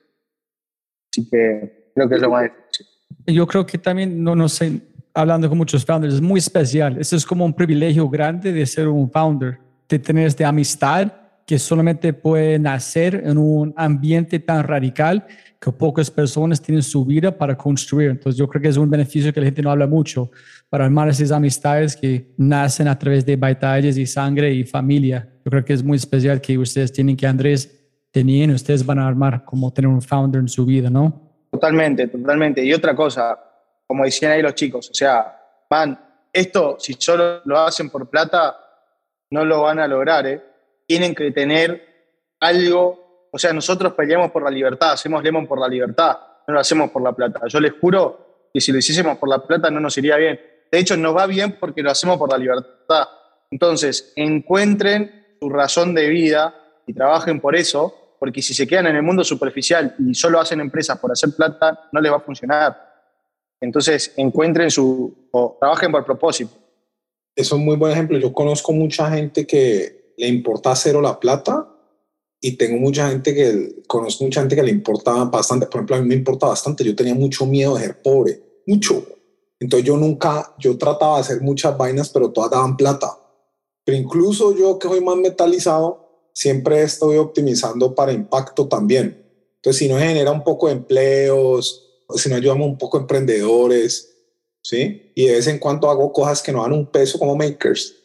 Así que creo que es lo más difícil. Yo creo que también, no, no sé, hablando con muchos founders, es muy especial. Eso es como un privilegio grande de ser un founder, de tener esta amistad que solamente puede nacer en un ambiente tan radical que pocas personas tienen su vida para construir. Entonces yo creo que es un beneficio que la gente no habla mucho para armar esas amistades que nacen a través de batallas y sangre y familia. Yo creo que es muy especial que ustedes tienen que, Andrés, tenían ustedes van a armar como tener un founder en su vida, ¿no? Totalmente, totalmente. Y otra cosa, como decían ahí los chicos, o sea, man, esto si solo lo hacen por plata, no lo van a lograr, ¿eh? Tienen que tener algo, o sea, nosotros peleamos por la libertad, hacemos Lemon por la libertad, no lo hacemos por la plata. Yo les juro que si lo hiciésemos por la plata no nos iría bien. De hecho, nos va bien porque lo hacemos por la libertad. Entonces, encuentren su razón de vida y trabajen por eso, porque si se quedan en el mundo superficial y solo hacen empresas por hacer plata, no les va a funcionar. Entonces, encuentren su, o trabajen por propósito. Eso es un muy buen ejemplo. Yo conozco mucha gente que le importa cero la plata y tengo mucha gente que, conozco mucha gente que le importa bastante. Por ejemplo, a mí me importa bastante. Yo tenía mucho miedo de ser pobre, mucho. Entonces yo nunca, yo trataba de hacer muchas vainas, pero todas daban plata. Pero incluso yo que soy más metalizado, siempre estoy optimizando para impacto también. Entonces, si no genera un poco de empleos, si no ayudamos un poco a emprendedores, ¿sí? Y de vez en cuando hago cosas que no dan un peso como makers,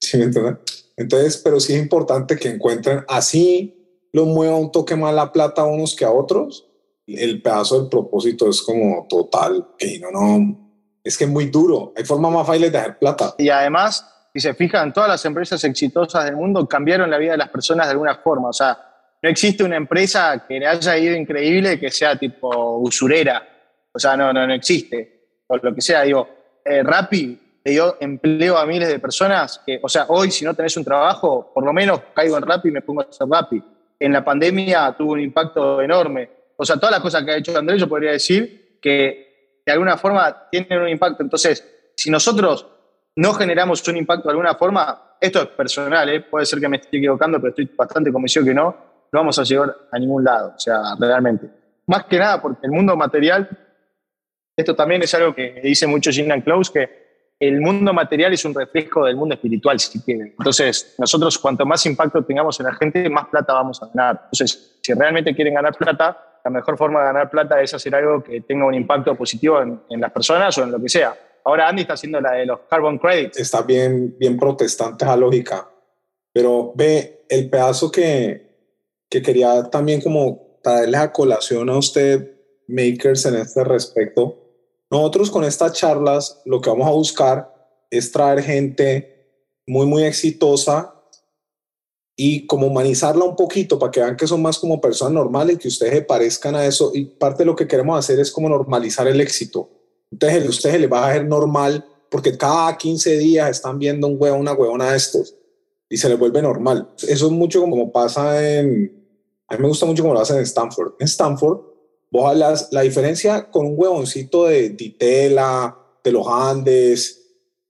¿sí me entienden? Entonces, pero sí es importante que encuentren así, los mueva un toque más la plata a unos que a otros, el pedazo del propósito es como total, que no, no, es que es muy duro. Hay forma más fácil de hacer plata. Y además, si se fijan, todas las empresas exitosas del mundo cambiaron la vida de las personas de alguna forma. O sea, no existe una empresa que le haya ido increíble que sea tipo usurera. O sea, no, no, no existe. O lo que sea, digo, eh, Rappi le dio empleo a miles de personas que, o sea, hoy si no tenés un trabajo, por lo menos caigo en Rappi y me pongo a hacer Rappi. En la pandemia tuvo un impacto enorme. O sea, todas las cosas que ha hecho Andrés, yo podría decir que de alguna forma tienen un impacto. Entonces, si nosotros no generamos un impacto de alguna forma, esto es personal, ¿eh? puede ser que me esté equivocando, pero estoy bastante convencido que no, no vamos a llegar a ningún lado, o sea, realmente. Más que nada porque el mundo material, esto también es algo que dice mucho Gina Close, que el mundo material es un reflejo del mundo espiritual, si quieren. Entonces, nosotros cuanto más impacto tengamos en la gente, más plata vamos a ganar. Entonces, si realmente quieren ganar plata, la mejor forma de ganar plata es hacer algo que tenga un impacto positivo en, las personas o en lo que sea. Ahora Andy está haciendo la de los carbon credits. Está bien, bien protestante esa lógica. Pero ve, el pedazo que, que quería también como traerle a colación a usted, makers, en este respecto. Nosotros con estas charlas lo que vamos a buscar es traer gente muy, muy exitosa y como humanizarla un poquito para que vean que son más como personas normales, que ustedes se parezcan a eso. Y parte de lo que queremos hacer es como normalizar el éxito. Entonces, a ustedes les va a hacer normal porque cada 15 días están viendo un huevo, una huevona de estos y se les vuelve normal. Eso es mucho como pasa en, a mí me gusta mucho como lo hacen en Stanford. En Stanford, vos hablas la diferencia con un huevoncito de Ditela, de los Andes,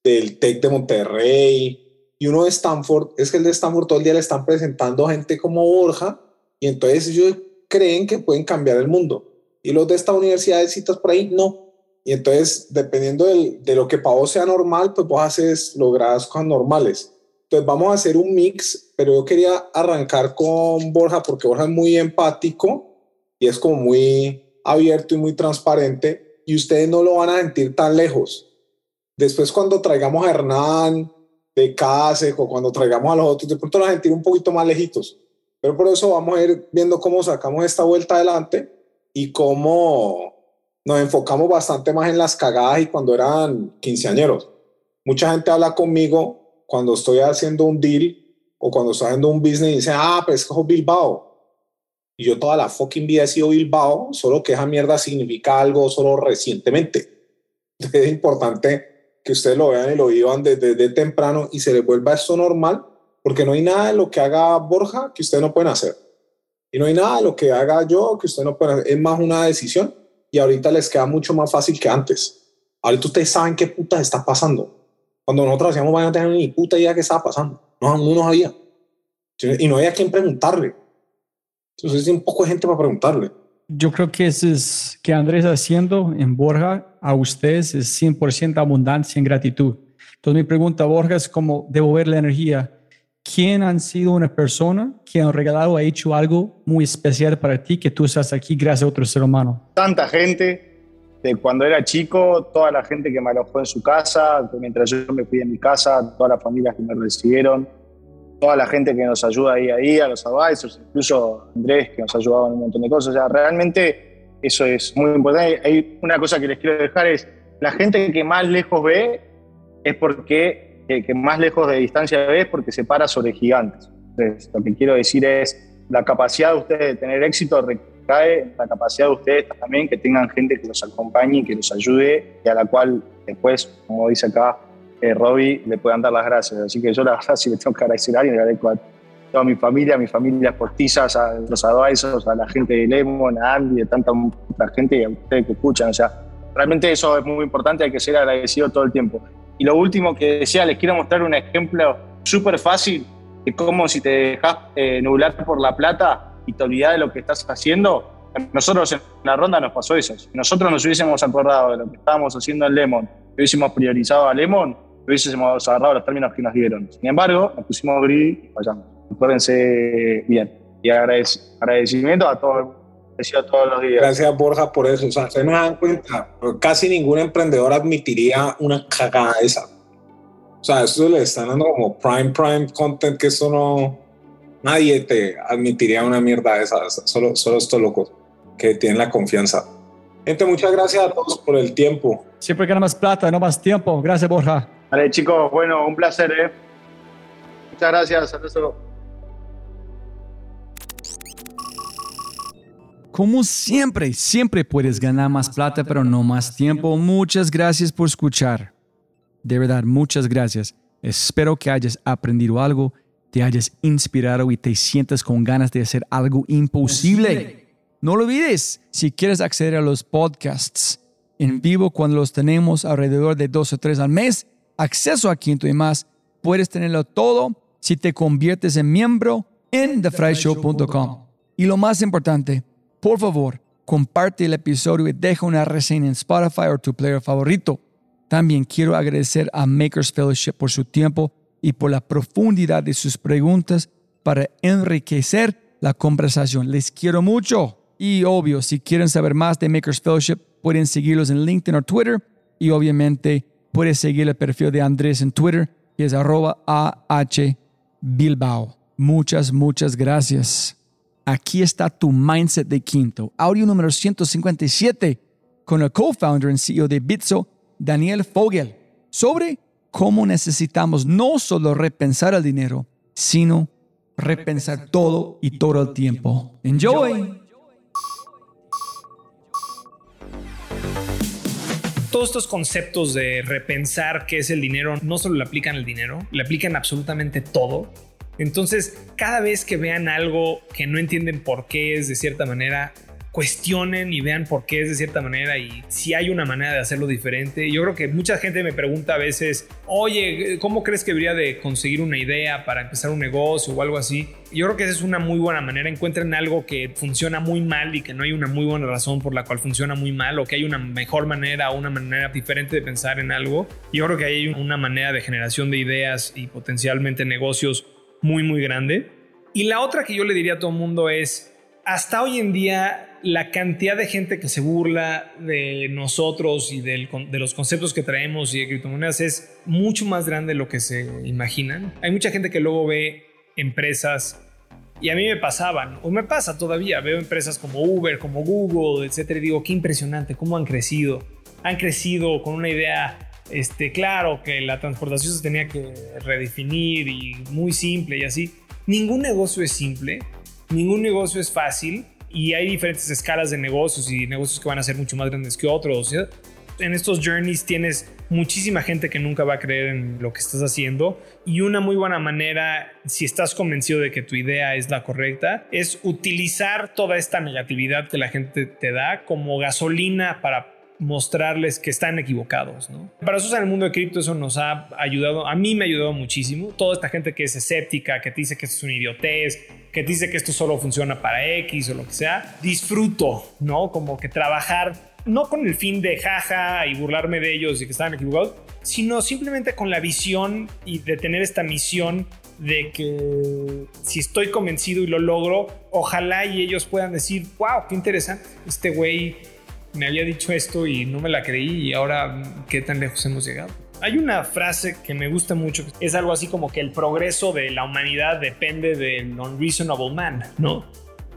del TEC de Monterrey y uno de Stanford, es que el de Stanford todo el día le están presentando gente como Borja y entonces ellos creen que pueden cambiar el mundo. Y los de esta universidad de citas por ahí, no. Y entonces, dependiendo del, de lo que para vos sea normal, pues vos haces, logras cosas normales. Entonces vamos a hacer un mix, pero yo quería arrancar con Borja porque Borja es muy empático y es como muy abierto y muy transparente y ustedes no lo van a sentir tan lejos. Después cuando traigamos a Hernán de Case o cuando traigamos a los otros, de pronto lo van a sentir un poquito más lejitos. Pero por eso vamos a ir viendo cómo sacamos esta vuelta adelante y cómo nos enfocamos bastante más en las cagadas y cuando eran quinceañeros. Mucha gente habla conmigo cuando estoy haciendo un deal o cuando estoy haciendo un business y dice, ah, pues es Bilbao. Y yo toda la fucking vida he sido Bilbao, solo que esa mierda significa algo solo recientemente. Es importante que ustedes lo vean y lo vivan desde, desde temprano y se les vuelva esto normal, porque no hay nada de lo que haga Borja que ustedes no pueden hacer. Y no hay nada de lo que haga yo que ustedes no pueden hacer. Es más una decisión y ahorita les queda mucho más fácil que antes. Ahorita ustedes saben qué puta está pasando cuando nosotros hacíamos a tener ni puta idea qué estaba pasando. No, no sabía. Y no había quien preguntarle. Entonces, hay un poco de gente para preguntarle. Yo creo que eso es que Andrés haciendo en Borja a ustedes es 100% abundancia en gratitud. Entonces, mi pregunta, Borja, es cómo devolver la energía. ¿Quién han sido una persona que han regalado, ha hecho algo muy especial para ti que tú estás aquí gracias a otro ser humano? Tanta gente, de cuando era chico, toda la gente que me alojó en su casa, mientras yo me fui de mi casa, todas las familias que me recibieron, toda la gente que nos ayuda ahí a día, los advisors, incluso Andrés que nos ha ayudado en un montón de cosas. O sea, realmente eso es muy importante. Hay una cosa que les quiero dejar es, la gente que más lejos ve es porque, que, más lejos de distancia ve es porque se para sobre gigantes. Lo que quiero decir es, la capacidad de ustedes de tener éxito cae la capacidad de ustedes también que tengan gente que los acompañe, que los ayude y a la cual después, como dice acá eh, Robbie, le puedan dar las gracias. Así que yo la verdad si le tengo que agradecer a alguien, agradezco a toda mi familia, a mi familia postizas, a los advisors, a la gente de Lemon, a Andy, de tanta gente y a ustedes que escuchan. O sea, realmente eso es muy importante, hay que ser agradecido todo el tiempo. Y lo último que decía, les quiero mostrar un ejemplo súper fácil de cómo si te dejas eh, nublar por la plata, y te olvidas de lo que estás haciendo, nosotros en la ronda nos pasó eso. Si nosotros nos hubiésemos acordado de lo que estábamos haciendo en Lemon, hubiésemos priorizado a Lemon, hubiésemos agarrado los términos que nos dieron. Sin embargo, nos pusimos gris y fallamos. Acuérdense bien. Y agradecimiento a todos todos los días. Gracias, Borja, por eso. O sea, se me dan cuenta, casi ningún emprendedor admitiría una cagada esa. O sea, eso le están dando como prime, prime content, que eso no, Nadie te admitiría una mierda de esas, solo, solo estos locos que tienen la confianza. Gente, muchas gracias a todos por el tiempo. Siempre gana más plata, no más tiempo. Gracias, Borja. Vale, chicos, bueno, un placer, ¿eh? Muchas gracias, Ernesto. Como siempre, siempre puedes ganar más plata, pero no más tiempo. Muchas gracias por escuchar. De verdad, muchas gracias. Espero que hayas aprendido algo, te hayas inspirado y te sientas con ganas de hacer algo imposible. No lo olvides, si quieres acceder a los podcasts en vivo cuando los tenemos alrededor de dos o tres al mes, acceso a Quinto y más, puedes tenerlo todo si te conviertes en miembro en thefryshow.com. Y lo más importante, por favor, comparte el episodio y deja una reseña en Spotify o tu player favorito. También quiero agradecer a Makers Fellowship por su tiempo y por la profundidad de sus preguntas para enriquecer la conversación. Les quiero mucho. Y obvio, si quieren saber más de Makers Fellowship, pueden seguirlos en LinkedIn o Twitter. Y obviamente puedes seguir el perfil de Andrés en Twitter, que es arroba AH Bilbao. Muchas, muchas gracias. Aquí está tu mindset de quinto. Audio número 157 con el co-founder y CEO de Bitso, Daniel Fogel, sobre cómo necesitamos no solo repensar el dinero, sino repensar todo y todo el tiempo. Enjoy. Todos estos conceptos de repensar qué es el dinero no solo le aplican al dinero, le aplican absolutamente todo. Entonces, cada vez que vean algo que no entienden por qué es de cierta manera, cuestionen y vean por qué es de cierta manera y si hay una manera de hacerlo diferente. Yo creo que mucha gente me pregunta a veces, oye, ¿cómo crees que debería de conseguir una idea para empezar un negocio o algo así? Yo creo que esa es una muy buena manera. Encuentren algo que funciona muy mal y que no hay una muy buena razón por la cual funciona muy mal o que hay una mejor manera o una manera diferente de pensar en algo. Yo creo que hay una manera de generación de ideas y potencialmente negocios muy, muy grande. Y la otra que yo le diría a todo el mundo es, hasta hoy en día la cantidad de gente que se burla de nosotros y de los conceptos que traemos y de criptomonedas es mucho más grande de lo que se imaginan. Hay mucha gente que luego ve empresas y a mí me pasaban, o me pasa todavía, veo empresas como Uber, como Google, etcétera, y digo, qué impresionante, cómo han crecido. Han crecido con una idea, este, claro, que la transportación se tenía que redefinir y muy simple y así. Ningún negocio es simple, ningún negocio es fácil y hay diferentes escalas de negocios y negocios que van a ser mucho más grandes que otros. En estos journeys tienes muchísima gente que nunca va a creer en lo que estás haciendo y una muy buena manera, si estás convencido de que tu idea es la correcta, es utilizar toda esta negatividad que la gente te da como gasolina para mostrarles que están equivocados, ¿no? Para eso en el mundo de cripto eso nos ha ayudado, a mí me ha ayudado muchísimo. Toda esta gente que es escéptica, que te dice que esto es un idiotez, que te dice que esto solo funciona para X o lo que sea, disfruto, ¿no? Como que trabajar no con el fin de jaja y burlarme de ellos y que estaban equivocados, sino simplemente con la visión y de tener esta misión de que si estoy convencido y lo logro, ojalá y ellos puedan decir, wow, qué interesante, este güey me había dicho esto y no me la creí y ahora qué tan lejos hemos llegado. Hay una frase que me gusta mucho, es algo así como que el progreso de la humanidad depende del unreasonable man, ¿no?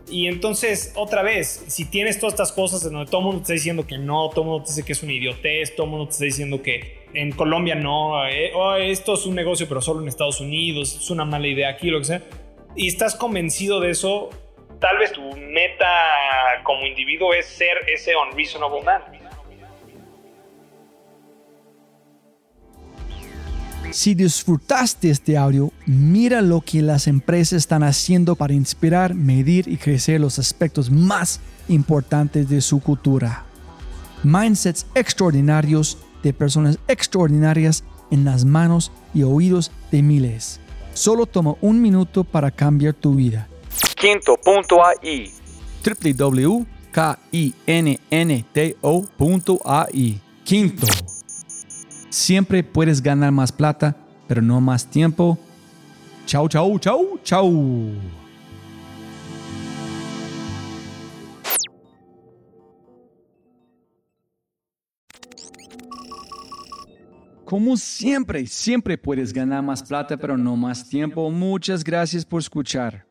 Y entonces, otra vez, si tienes todas estas cosas en donde todo el mundo te está diciendo que no, todo el mundo te dice que es una idiotez, todo el mundo te está diciendo que en Colombia no, eh, oh, esto es un negocio pero solo en Estados Unidos, es una mala idea aquí, lo que sea, y estás convencido de eso, tal vez tu meta como individuo es ser ese unreasonable man. Si disfrutaste este audio, mira lo que las empresas están haciendo para inspirar, medir y crecer los aspectos más importantes de su cultura. Mindsets extraordinarios de personas extraordinarias en las manos y oídos de miles. Solo toma un minuto para cambiar tu vida. Quinto.ai www.kinnto.ai Quinto. Siempre puedes ganar más plata, pero no más tiempo. Chau, chau, chau, chau. Como siempre, siempre puedes ganar más plata, pero no más tiempo. Muchas gracias por escuchar.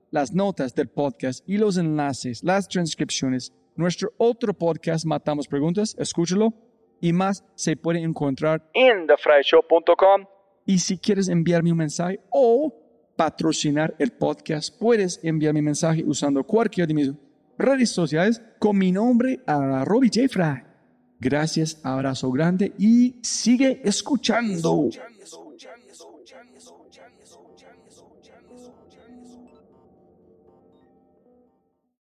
las notas del podcast y los enlaces, las transcripciones. Nuestro otro podcast, Matamos Preguntas, escúchalo. Y más se puede encontrar en thefryshow.com. Y si quieres enviarme un mensaje o patrocinar el podcast, puedes enviar mi mensaje usando cualquier de mis redes sociales con mi nombre a Robbie J. Fry. Gracias, abrazo grande y sigue escuchando.